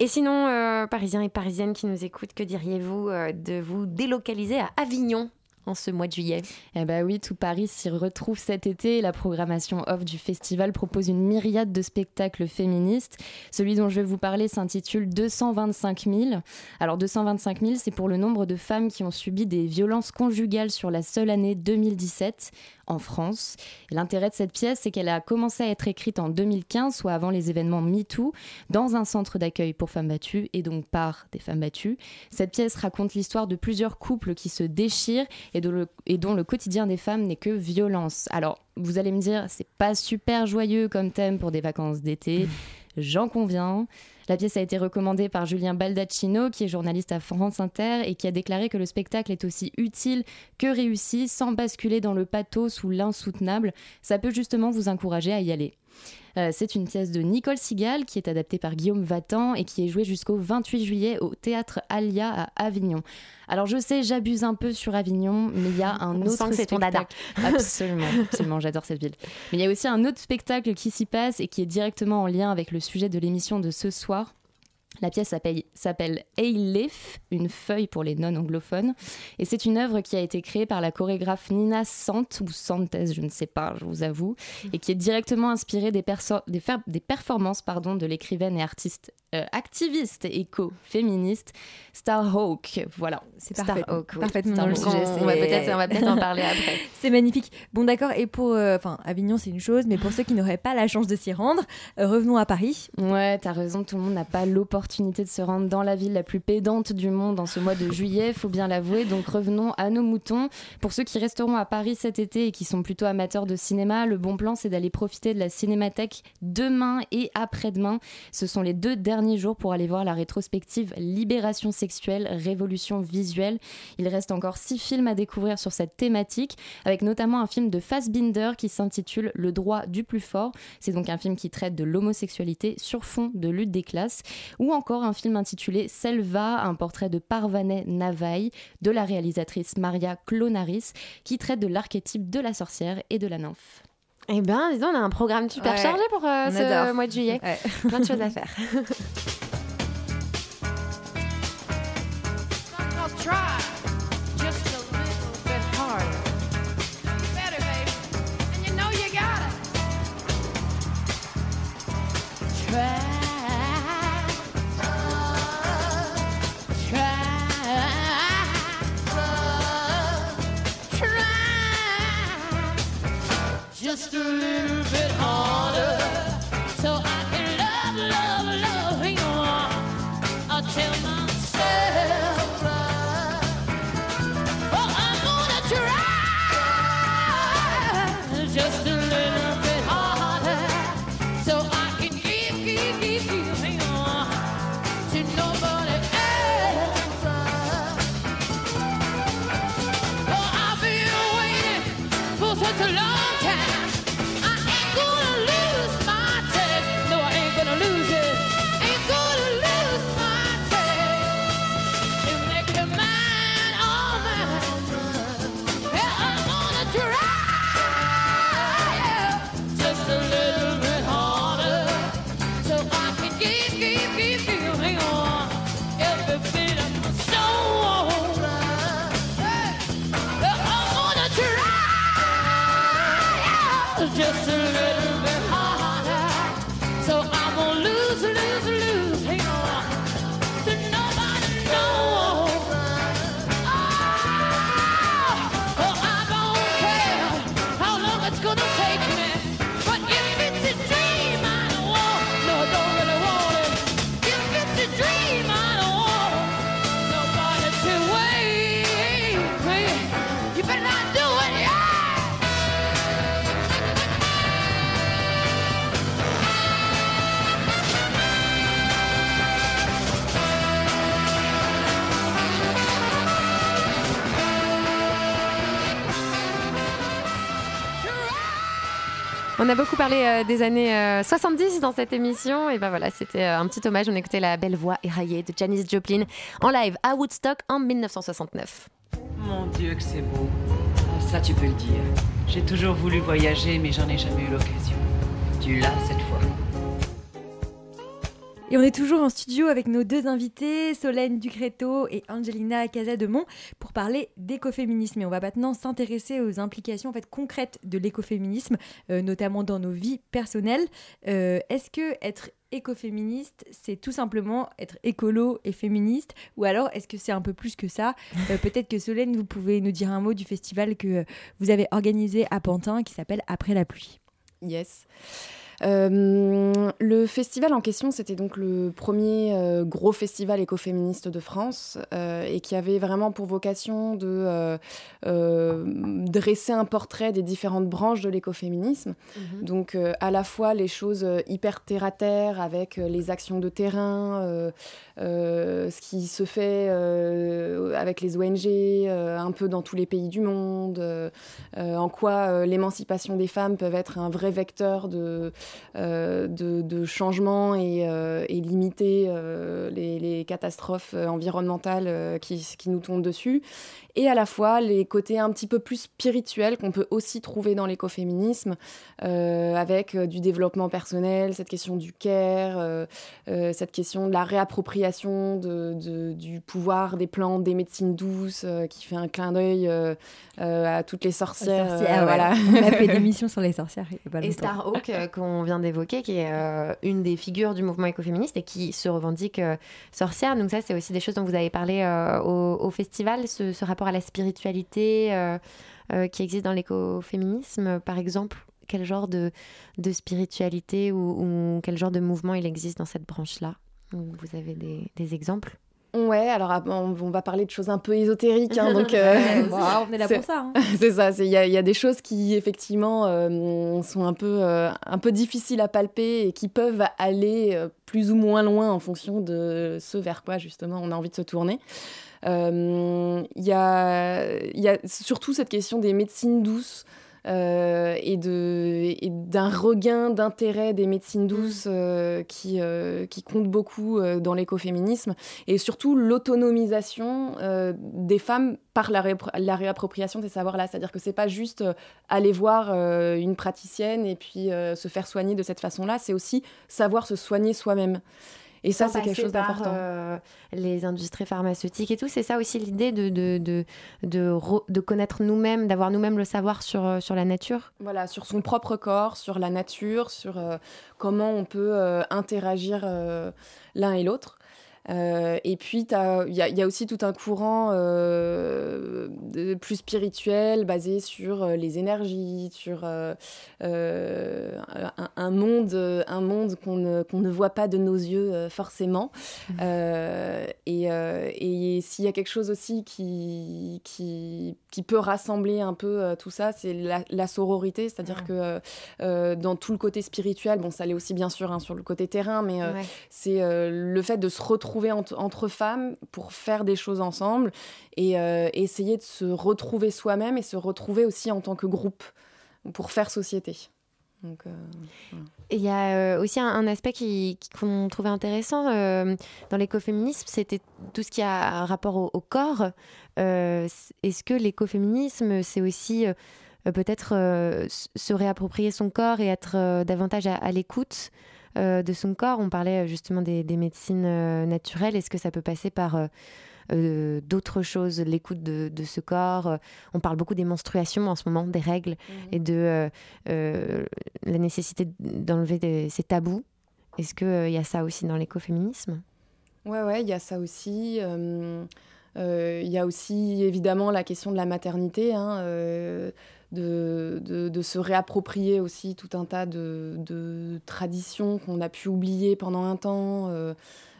Et sinon, euh, Parisiens et Parisiennes qui nous écoutent, que diriez-vous euh, de vous délocaliser à Avignon? En ce mois de juillet. Eh ben oui, tout Paris s'y retrouve cet été. La programmation off du festival propose une myriade de spectacles féministes. Celui dont je vais vous parler s'intitule 225 000. Alors 225 000, c'est pour le nombre de femmes qui ont subi des violences conjugales sur la seule année 2017 en France. L'intérêt de cette pièce, c'est qu'elle a commencé à être écrite en 2015, soit avant les événements MeToo, dans un centre d'accueil pour femmes battues et donc par des femmes battues. Cette pièce raconte l'histoire de plusieurs couples qui se déchirent et, et dont le quotidien des femmes n'est que violence. Alors, vous allez me dire, c'est pas super joyeux comme thème pour des vacances d'été, j'en conviens. La pièce a été recommandée par Julien Baldacchino, qui est journaliste à France Inter et qui a déclaré que le spectacle est aussi utile que réussi, sans basculer dans le pathos ou l'insoutenable. Ça peut justement vous encourager à y aller. Euh, c'est une pièce de Nicole Sigal qui est adaptée par Guillaume Vatan et qui est jouée jusqu'au 28 juillet au théâtre Alia à Avignon. Alors je sais, j'abuse un peu sur Avignon, mais il y a un On autre que c'est ton spectacle. Absolument, absolument, j'adore cette ville. Mais il y a aussi un autre spectacle qui s'y passe et qui est directement en lien avec le sujet de l'émission de ce soir. La pièce s'appelle- A Leaf, une feuille pour les non-anglophones. Et c'est une œuvre qui a été créée par la chorégraphe Nina Sant, ou Santes, je ne sais pas, je vous avoue, et qui est directement inspirée des, performances de l'écrivaine et artiste euh, activiste éco-féministe Starhawk. Voilà, C'est parfait, Starhawk, oui. parfaitement dans le sujet. On va peut-être on va peut-être en parler après. C'est magnifique. Bon, d'accord. Et pour. euh, Enfin, Avignon, c'est une chose, mais pour ceux qui n'auraient pas la chance de s'y rendre, euh, revenons à Paris. Ouais, t'as raison, tout le monde n'a pas l'opportunité de se rendre dans la ville la plus pédante du monde en ce mois de juillet, faut bien l'avouer. Donc revenons à nos moutons. Pour ceux qui resteront à Paris cet été et qui sont plutôt amateurs de cinéma, le bon plan c'est d'aller profiter de la cinémathèque demain et après-demain. Ce sont les deux derniers jours pour aller voir la rétrospective Libération sexuelle, révolution visuelle. Il reste encore six films à découvrir sur cette thématique, avec notamment un film de Fassbinder qui s'intitule Le droit du plus fort. C'est donc un film qui traite de l'homosexualité sur fond de lutte des classes, ou encore un film intitulé Selva, un portrait de Parvaneh Navaï de la réalisatrice Maria Clonaris, qui traite de l'archétype de la sorcière et de la nymphe. Eh ben, disons, on a un programme super Ouais, chargé pour euh, ce adore. mois de juillet. Ouais. Plein de choses à faire. Just a little beaucoup parlé euh, des années euh, 70 dans cette émission. Et ben voilà, c'était euh, un petit hommage. On écoutait la belle voix éraillée de Janis Joplin en live à Woodstock en 1969. Mon Dieu que c'est beau. Ça tu peux le dire. J'ai toujours voulu voyager mais j'en ai jamais eu l'occasion. Tu l'as cette fois. Et on est toujours en studio avec nos deux invités, Solène Ducreto et Angelina Casademont, pour parler d'écoféminisme. Et on va maintenant s'intéresser aux implications en fait, concrètes de l'écoféminisme, euh, notamment dans nos vies personnelles. Euh, Est-ce que être écoféministe, c'est tout simplement être écolo et féministe? Ou alors est-ce que c'est un peu plus que ça? Euh, Peut-être que Solène, vous pouvez nous dire un mot du festival que vous avez organisé à Pantin qui s'appelle Après la pluie. Yes. Euh, le festival en question, c'était donc le premier euh, gros festival écoféministe de France euh, et qui avait vraiment pour vocation de dresser un portrait des différentes branches de l'écoféminisme. Mhm. Donc à la fois les choses hyper terre à terre avec les actions de terrain, ce qui se fait avec les ONG un peu dans tous les pays du monde, en quoi l'émancipation des femmes peuvent être un vrai vecteur de, de, de changement et, euh, limiter euh, les, catastrophes euh, environnementales euh, qui, qui nous tombent dessus. Et à la fois les côtés un petit peu plus spirituels qu'on peut aussi trouver dans l'écoféminisme, euh, avec euh, du développement personnel, cette question du care, euh, euh, cette question de la réappropriation de, de- du pouvoir des plantes, des médecines douces, euh, qui fait un clin d'œil euh, euh, à toutes les sorcières. euh, Sorcières, ouais. voilà. On a fait des missions sur les sorcières il y a pas Et. Starhawk, euh, qu'on vient d'évoquer, qui est euh, une des figures du mouvement écoféministe et qui se revendique euh, sorcière. Donc ça, c'est aussi des choses dont vous avez parlé euh, au, au festival, ce, ce rapport à la spiritualité euh, euh, qui existe dans l'écoféminisme, par exemple. Quel genre de, spiritualité ou, quel genre de mouvement il existe dans cette branche-là? Vous avez des exemples? Ouais, alors ah, on, on va parler de choses un peu ésotériques, hein, donc euh, on est là c'est- pour ça, hein. c'est ça. c'est- Il y, a- il y a des choses qui effectivement euh, sont un peu euh, un peu difficiles à palper et qui peuvent aller plus ou moins loin en fonction de ce vers quoi justement on a envie de se tourner. Il y, a, il y a surtout cette question des médecines douces. Euh, et d'un regain d'intérêt des médecines douces euh, qui euh, qui compte beaucoup dans l'écoféminisme et surtout l'autonomisation des femmes par la, réappro- la réappropriation de ces savoirs-là. C'est-à-dire que c'est pas juste aller voir une praticienne et puis se faire soigner de cette façon-là, c'est aussi savoir se soigner soi-même. Et ça, c'est quelque chose d'important. euh, les industries pharmaceutiques et tout, c'est ça aussi l'idée de, de, de, de, re- de connaître nous-mêmes, d'avoir nous-mêmes le savoir sur, euh, sur la nature. Voilà, sur son propre corps, sur la nature, sur euh, comment on peut euh, interagir l'un et l'autre. Euh, et puis, il y, a- il y a aussi tout un courant euh, de- plus spirituel basé sur euh, les énergies, sur euh, un, un monde, un monde qu'on ne, qu'on ne voit pas de nos yeux forcément. Euh, et et s'il y a quelque chose aussi qui, qui, qui peut rassembler un peu tout ça, c'est la, la sororité, c'est-à-dire que euh, euh, dans tout le côté spirituel, bon, ça l'est aussi bien sûr hein, sur le côté terrain, mais Ouais. c'est le fait de se retrouver ent- entre femmes pour faire des choses ensemble et euh, essayer de se retrouver soi-même et se retrouver aussi en tant que groupe pour faire société. Euh, il y a euh, aussi un, un aspect qu'on trouvait intéressant dans l'écoféminisme, c'était tout ce qui a rapport au, corps. Est-ce que l'écoféminisme, c'est aussi peut-être se réapproprier son corps et être davantage à, l'écoute de son corps On parlait euh, justement des, des médecines euh, naturelles. Est-ce que ça peut passer par... euh, euh, d'autres choses, l'écoute de, de ce corps. Euh, On parle beaucoup des menstruations en ce moment, des règles et de euh, euh, la nécessité d'enlever ces tabous. Est-ce qu'il y a ça aussi dans l'écoféminisme? Ouais, ouais, il y a ça aussi. euh, euh, Il y a aussi évidemment la question de la maternité, hein, euh, de, se réapproprier aussi tout un tas de, traditions qu'on a pu oublier pendant un temps. euh,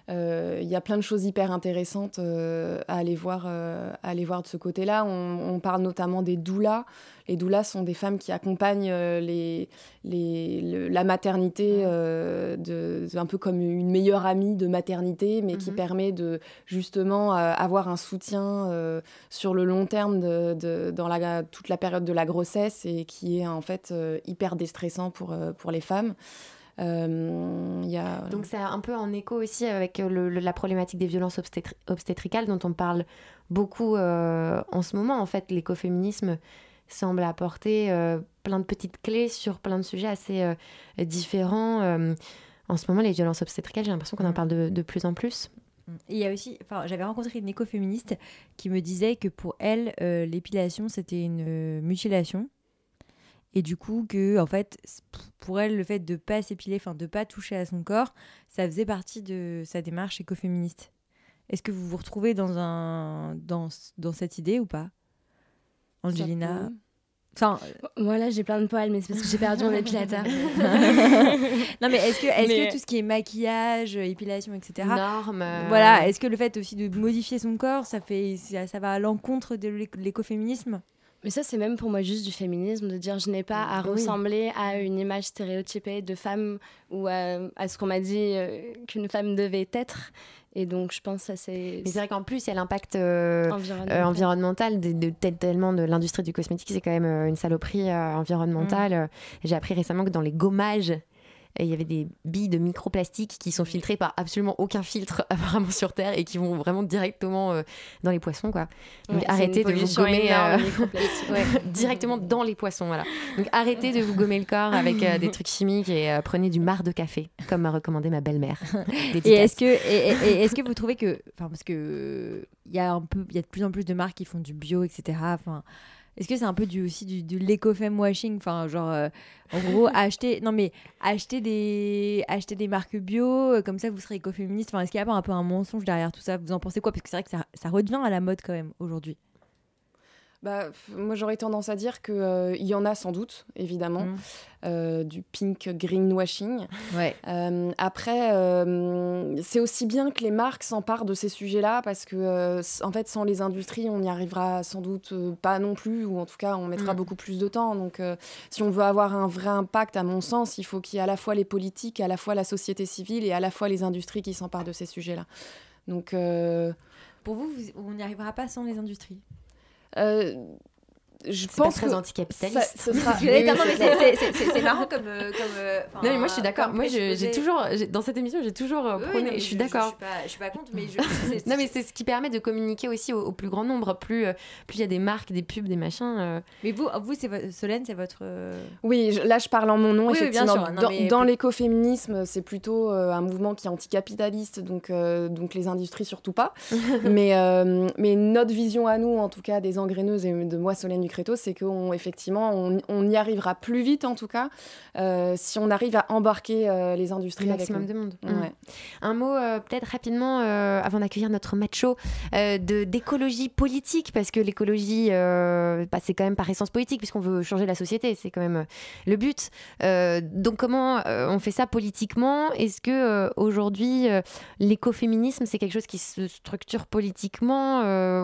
Il y a plein de choses hyper intéressantes euh, à, aller voir, euh, à aller voir de ce côté-là. On, on parle notamment des doulas. Les doulas sont des femmes qui accompagnent euh, les, les, le- la maternité, euh, de, un peu comme une meilleure amie de maternité, mais qui Mhm. permet de justement euh, avoir un soutien euh, sur le long terme de, de- dans la, toute la période de la grossesse et qui est en fait euh, hyper déstressant pour, euh, pour les femmes. Euh, y a, Donc c'est un peu en écho aussi avec euh, le- le- la problématique des violences obstétri- obstétricales dont on parle beaucoup euh, en ce moment. En fait, l'écoféminisme semble apporter euh, plein de petites clés sur plein de sujets assez euh, différents. Euh, en ce moment, les violences obstétricales, j'ai l'impression qu'on en parle de, de plus en plus. Et il y a aussi, enfin, j'avais rencontré une écoféministe qui me disait que pour elle, euh, l'épilation c'était une euh, mutilation. Et du coup, que en fait, pour elle, le fait de pas s'épiler, enfin de pas toucher à son corps, ça faisait partie de sa démarche écoféministe. Est-ce que vous vous retrouvez dans un dans, dans cette idée ou pas, Angelina Enfin, Voilà, j'ai plein de poils, mais c'est parce que j'ai perdu mon épilateur. non mais est-ce que, est-ce Mais- que tout ce qui est maquillage, épilation, etc. Normes, euh, Voilà, est-ce que le fait aussi de modifier son corps, ça fait, ça, ça va à l'encontre de l'éco- l'écoféminisme? Mais ça, c'est même pour moi juste du féminisme, de dire je n'ai pas à Oui. ressembler à une image stéréotypée de femme ou à, à ce qu'on m'a dit euh, qu'une femme devait être. Et donc, je pense que ça, c'est. Mais c'est vrai qu'en plus, il y a l'impact euh, Environnemental. euh, environnemental de, de- tel- tellement de l'industrie du cosmétique, c'est quand même une saloperie environnementale. Mm. J'ai appris récemment que dans les gommages, il y avait des billes de microplastique qui sont filtrées par absolument aucun filtre apparemment sur Terre et qui vont vraiment directement euh, dans les poissons quoi. Donc Ouais, arrêtez de vous gommer euh, ouais, directement dans les poissons voilà. Donc arrêtez de vous gommer le corps avec euh, des trucs chimiques et prenez du marc de café comme m'a recommandé ma belle-mère. Et est-ce que, et, et- et est-ce que vous trouvez que, enfin, parce que il y a un peu, il y a de plus en plus de marques qui font du bio, etc. Enfin, est-ce que c'est un peu du aussi du, de l'éco-femme washing, enfin, genre, euh, en gros, acheter, non mais acheter des, acheter des marques bio, euh, comme ça vous serez écoféministe. Enfin, est-ce qu'il y a pas un peu un mensonge derrière tout ça? Vous en pensez quoi? Parce que c'est vrai que ça, ça redevient à la mode quand même aujourd'hui. Bah, moi, j'aurais tendance à dire qu'il y en a sans doute, évidemment, Mm. euh, du pink greenwashing. Ouais. Euh, après, euh, c'est aussi bien que les marques s'emparent de ces sujets-là parce que, euh, en fait, sans les industries, on n'y arrivera sans doute euh, pas non plus, ou en tout cas, on mettra Mm. beaucoup plus de temps. Donc, euh, si on veut avoir un vrai impact, à mon sens, il faut qu'il y ait à la fois les politiques, à la fois la société civile et à la fois les industries qui s'emparent de ces sujets-là. Donc, euh, Pour vous, vous- on n'y arrivera pas sans les industries? Uh, je C'est pas pense très que anticapitaliste. ça- ce sera- c'est- marrant comme, euh, comme, euh, Non mais moi je suis d'accord. Moi je- j'ai toujours dans cette émission j'ai toujours euh, Oui, prôné. non, je suis Je, d'accord. pas, je suis pas contre, mais je, c'est- Non mais c'est ce qui permet de communiquer aussi au, au plus grand nombre. Plus plus il y a des marques, des pubs, des machins. euh, Mais vous, vous c'est vo- Solène, c'est votre. Oui, je- là je parle en mon nom, Oui, oui, bien effectivement. sûr, non, dans mais dans l'écoféminisme, c'est plutôt euh, un mouvement qui est anticapitaliste, donc, euh, donc les industries surtout pas. mais, euh, mais notre vision à nous, en tout cas des engraineuses et de moi, Solène C'est qu'effectivement, on, on y arrivera plus vite, en tout cas, euh, si on arrive à embarquer euh, les industries le avec maximum nous. de monde. Ouais. Mm. Un mot euh, peut-être rapidement avant d'accueillir notre macho de d'écologie politique parce que l'écologie bah, c'est quand même par essence politique puisqu'on veut changer la société c'est quand même le but. Donc comment on fait ça politiquement? Est-ce que aujourd'hui l'écoféminisme c'est quelque chose qui se structure politiquement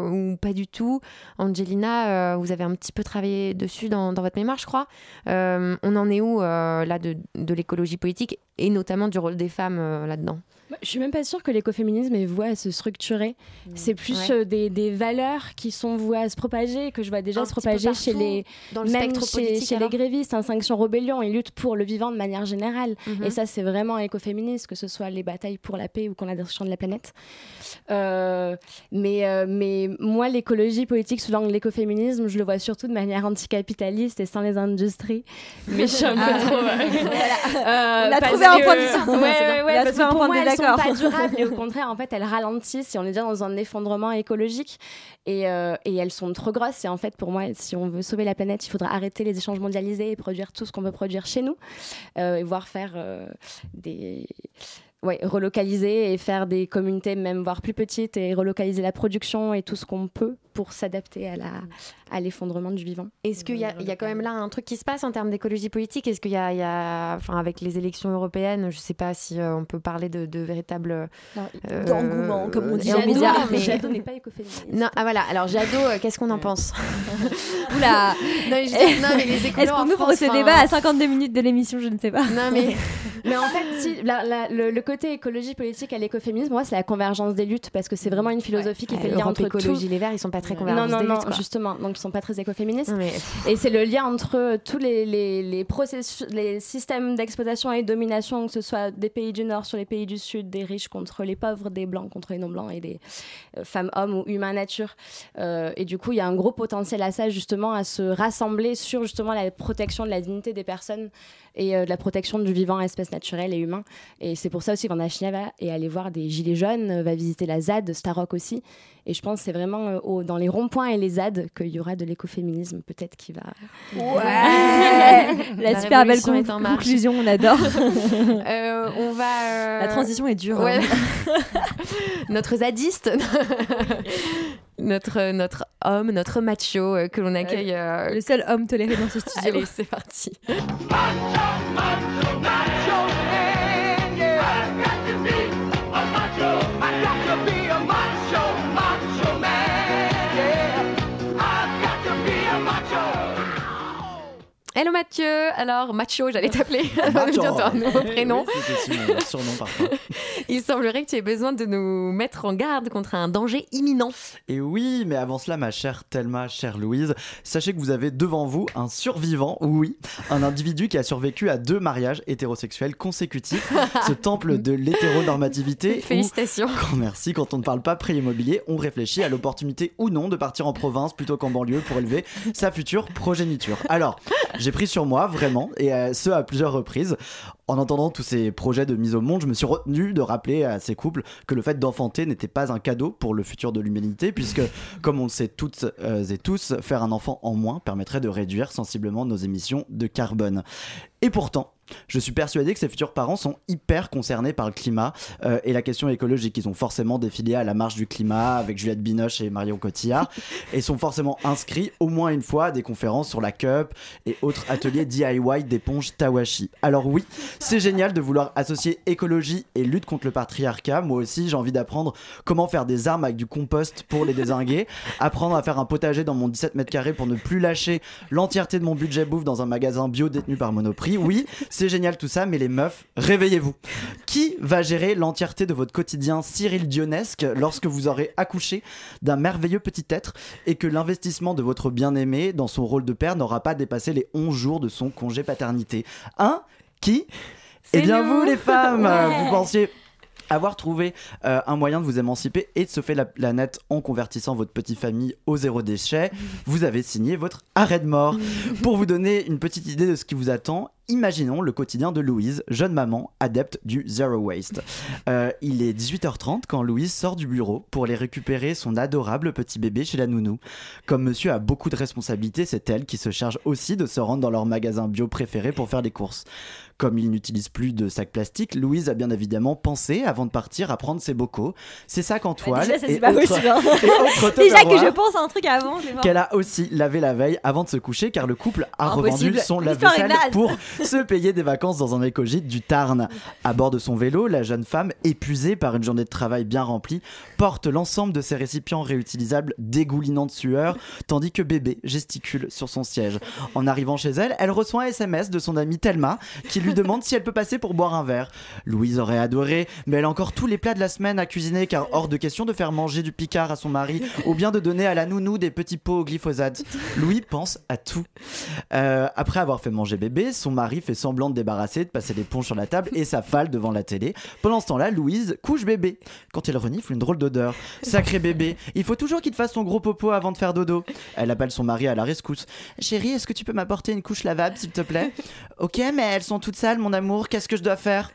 ou pas du tout? Angelina, vous avez un petit peu travaillé dessus dans, votre mémoire, je crois. Euh, on en est où euh, là de, l'écologie politique et notamment du rôle des femmes euh, là-dedans? Je suis même pas sûre que l'écoféminisme est voué à se structurer. C'est plus Ouais. euh, des, des valeurs qui sont vouées à se propager, que je vois déjà Un se propager chez les, dans le même chez, les grévistes. Un Sanction Rébellion, ils luttent pour le vivant de manière générale. Mhm. Et ça, c'est vraiment écoféministe, que ce soit les batailles pour la paix ou contre la destruction de la planète. Euh, mais, euh, mais moi, l'écologie politique sous l'angle de l'écoféminisme, je le vois surtout de manière anticapitaliste et sans les industries. Mais je suis un peu Ah. trop. Voilà. Euh, On a trouvé un que- point de Ouais, ouais, ouais, parce que pour moi, elles sont pas durables. Et au contraire, en fait, elles ralentissent et on est déjà dans un effondrement écologique. Et, euh, et elles sont trop grosses. Et en fait, pour moi, si on veut sauver la planète, il faudra arrêter les échanges mondialisés et produire tout ce qu'on veut produire chez nous. Euh, et voire faire euh, des. Ouais, relocaliser et faire des communautés même voire plus petites et relocaliser la production et tout ce qu'on peut pour s'adapter à la à l'effondrement du vivant. Est-ce qu'il y, a- il y a quand même là un truc qui se passe en termes d'écologie politique? Est-ce qu'il y a, il y a- enfin, avec les élections européennes, je ne sais pas si euh, on peut parler de, de véritable euh, D'engouement, comme on dit euh, engouement, médias. mais- Jadot n'est pas écoféministe. Non, ah voilà. Alors Jadot, euh, qu'est-ce qu'on en pense? Oula Non, mais je dis- non, mais les écolos Est-ce qu'on ouvre ce débat à 52 minutes de l'émission? Je ne sais pas. Non, mais Mais en fait, si, la- la- le, le côté écologie politique à l'écoféminisme, moi, c'est la convergence des luttes parce que c'est vraiment une philosophie qui fait le lien Europe entre Écologie, tout. les Verts, ils sont pas très Non, non, non, justement. Donc, ils sont pas très écoféministes. Mais- Et c'est le lien entre euh, tous les, les, les processus, les systèmes d'exploitation et de domination, que ce soit des pays du Nord sur les pays du Sud, des riches contre les pauvres, des blancs contre les non-blancs et des euh, femmes-hommes ou humains-nature. Euh, et du coup, il y a un gros potentiel à ça, justement, à se rassembler sur justement la protection de la dignité des personnes et euh, de la protection du vivant, espèce naturelle et humain. Et c'est pour ça aussi aussi que Vandashnia est allé voir des gilets jaunes, va visiter la ZAD, Starrock aussi. Et je pense que c'est vraiment au- dans les ronds-points et les ZAD qu'il y aura de l'écoféminisme peut-être qui va. Ouais La, La super belle est con- en marche. conclusion, on adore. Euh, on va. euh, La transition est dure. Ouais. hein. notre zadiste, notre, notre homme, notre macho euh, que l'on accueille. euh, Le seul homme toléré dans ce studio. Allez, c'est parti. Hello Mathieu, alors macho, j'allais t'appeler. Un nouveau prénom. Oui, surnom parfois. Il semblerait que tu aies besoin de nous mettre en garde contre un danger imminent. Et oui, mais avant cela, ma chère Thelma, chère Louise, sachez que vous avez devant vous un survivant, oui, un individu qui a survécu à deux mariages hétérosexuels consécutifs, ce temple de l'hétéronormativité. où- Félicitations. Quand- merci, quand on ne parle pas prix immobilier, on réfléchit à l'opportunité ou non de partir en province plutôt qu'en banlieue pour élever sa future progéniture. Alors, j'ai pris sur moi, vraiment, et euh, ce à plusieurs reprises. En entendant tous ces projets de mise au monde, je me suis retenu de rappeler à ces couples que le fait d'enfanter n'était pas un cadeau pour le futur de l'humanité, puisque, comme on le sait toutes euh, et tous, faire un enfant en moins permettrait de réduire sensiblement nos émissions de carbone. Et pourtant, je suis persuadé que ces futurs parents sont hyper concernés par le climat euh, et la question écologique. Ils ont forcément défilé à la marche du climat avec Juliette Binoche et Marion Cotillard et sont forcément inscrits au moins une fois à des conférences sur la cup et autres ateliers DIY d'éponges Tawashi. Alors oui, c'est génial de vouloir associer écologie et lutte contre le patriarcat. Moi aussi, j'ai envie d'apprendre comment faire des armes avec du compost pour les désinguer, apprendre à faire un potager dans mon 17 mètres carrés pour ne plus lâcher l'entièreté de mon budget bouffe dans un magasin bio détenu par Monoprix. Oui, c'est génial tout ça, mais les meufs, réveillez-vous. Qui va gérer l'entièreté de votre quotidien Cyril Dionesque lorsque vous aurez accouché d'un merveilleux petit être et que l'investissement de votre bien-aimé dans son rôle de père n'aura pas dépassé les 11 jours de son congé paternité? Hein Qui? Eh bien nous. vous les femmes Ouais. Vous pensiez avoir trouvé euh, un moyen de vous émanciper et de sauver la planète en convertissant votre petite famille au zéro déchet, vous avez signé votre arrêt de mort. Pour vous donner une petite idée de ce qui vous attend, imaginons le quotidien de Louise, jeune maman adepte du zero waste. Euh, il est 18h30 quand Louise sort du bureau pour aller récupérer son adorable petit bébé chez la nounou. Comme monsieur a beaucoup de responsabilités, c'est elle qui se charge aussi de se rendre dans leur magasin bio préféré pour faire les courses. Comme il n'utilise plus de sacs plastiques, Louise a bien évidemment pensé, avant de partir, à prendre ses bocaux, ses sacs en toile Déjà, ça, et c'est pas autres- possible. et autres Déjà que je pense à un truc avant, qu'elle a aussi lavé la veille avant de se coucher car le couple a Impossible. revendu son lave-vaisselle pour se payer des vacances dans un écogite du Tarn. À bord de son vélo, la jeune femme, épuisée par une journée de travail bien remplie, porte l'ensemble de ses récipients réutilisables dégoulinant de sueur, tandis que bébé gesticule sur son siège. En arrivant chez elle, elle reçoit un SMS de son amie Thelma qui lui demande si elle peut passer pour boire un verre. Louise aurait adoré, mais elle a encore tous les plats de la semaine à cuisiner car hors de question de faire manger du picard à son mari ou bien de donner à la nounou des petits pots au glyphosate. Louis pense à tout. Euh, après avoir fait manger bébé, son mari fait semblant de débarrasser, de passer l'éponge sur la table et s'affale devant la télé. Pendant ce temps-là, Louise couche bébé. Quand il renifle, une drôle d'odeur. Sacré bébé, il faut toujours qu'il te fasse son gros popo avant de faire dodo. Elle appelle son mari à la rescousse. Chérie, est-ce que tu peux m'apporter une couche lavable, s'il te plaît? Ok, mais elles sont toutes sales, mon amour. Qu'est-ce que je dois faire?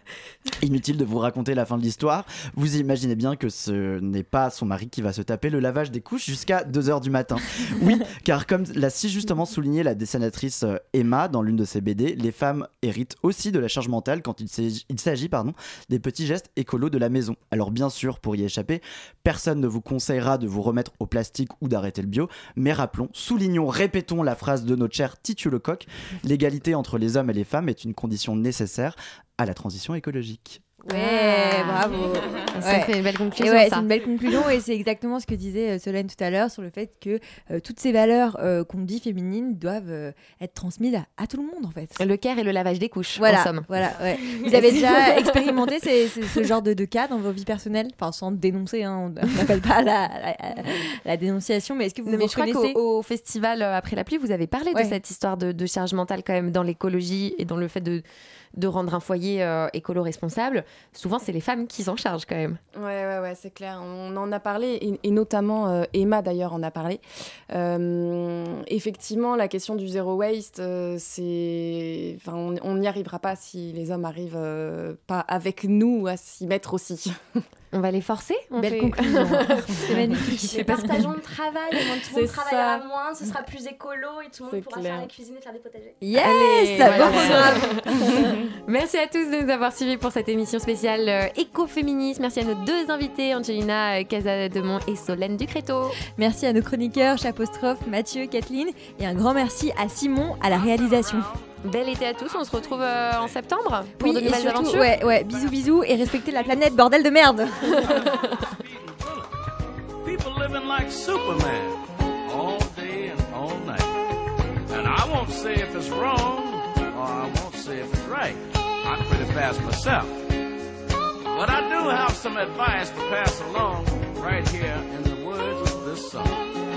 Inutile de vous raconter la fin de l'histoire. Vous imaginez bien que ce n'est pas son mari qui va se taper le lavage des couches jusqu'à 2h du matin. Oui, car comme l'a si justement souligné la dessinatrice euh, Emma dans l'une de ses BD, les femmes héritent aussi de la charge mentale quand il s'agit- des petits gestes écolos de la maison. Alors bien sûr, pour y échapper, personne ne vous conseillera de vous remettre au plastique ou d'arrêter le bio, mais rappelons, soulignons, répétons la phrase de notre cher Titu Lecoq, l'égalité entre les hommes et les femmes est une condition nécessaire à la transition écologique. Ouais, bravo. Ça fait une belle conclusion, ouais, c'est une belle conclusion et c'est exactement ce que disait euh, Solène tout à l'heure sur le fait que euh, toutes ces valeurs euh, qu'on dit féminines doivent euh, être transmises à, à tout le monde en fait. Le care et le lavage des couches, Voilà, en somme. voilà, ouais. Vous avez déjà expérimenté ces- ces- ce genre de, de cas dans vos vies personnelles? Enfin, sans dénoncer, hein, on n'appelle pas la, la, la dénonciation, mais est-ce que vous Non, mais je crois qu'au au festival Après la pluie, vous avez parlé de cette histoire de, de charge mentale quand même dans l'écologie et dans le fait de, de rendre un foyer euh, écolo responsable. souvent c'est les femmes qui s'en chargent quand même. Ouais, ouais, ouais, c'est clair. On en a parlé, et, notamment euh, Emma d'ailleurs en a parlé. Euh, effectivement, la question du zéro waste, on n'y arrivera pas si les hommes arrivent pas avec nous à s'y mettre aussi. On va les forcer on Belle fait- conclusion. C'est magnifique. Partageons le travail, tout le monde travaillera ça. moins, ce sera plus écolo et tout le monde pourra clair. faire la cuisine et faire des potagers. Yes, Allez, bon voilà. programme. Merci à tous de nous avoir suivis pour cette émission spéciale euh, écoféministe. Merci à nos deux invités, Angelina euh, Casademont et Solène Ducréto. Merci à nos chroniqueurs, Chapostrophe, Mathieu, Kathleen, et un grand merci à Simon à la réalisation. Bel été à tous, on se retrouve euh, en septembre pour Oui, de et nouvelles surtout, aventures. ouais, ouais, bisous, bisous, et respectez la planète, bordel de merde. People living like Superman all day and all night. And I won't say if it's wrong or I won't say if it's right. I'm pretty fast myself. But I do have some advice to pass along right here in the words of this song.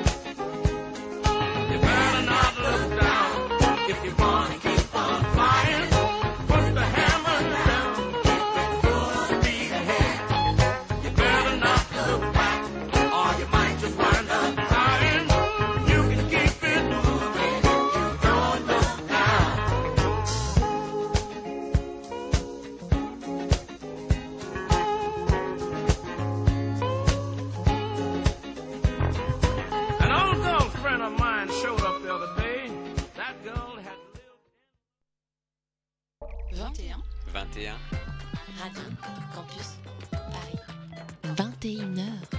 Campus Paris. 21h.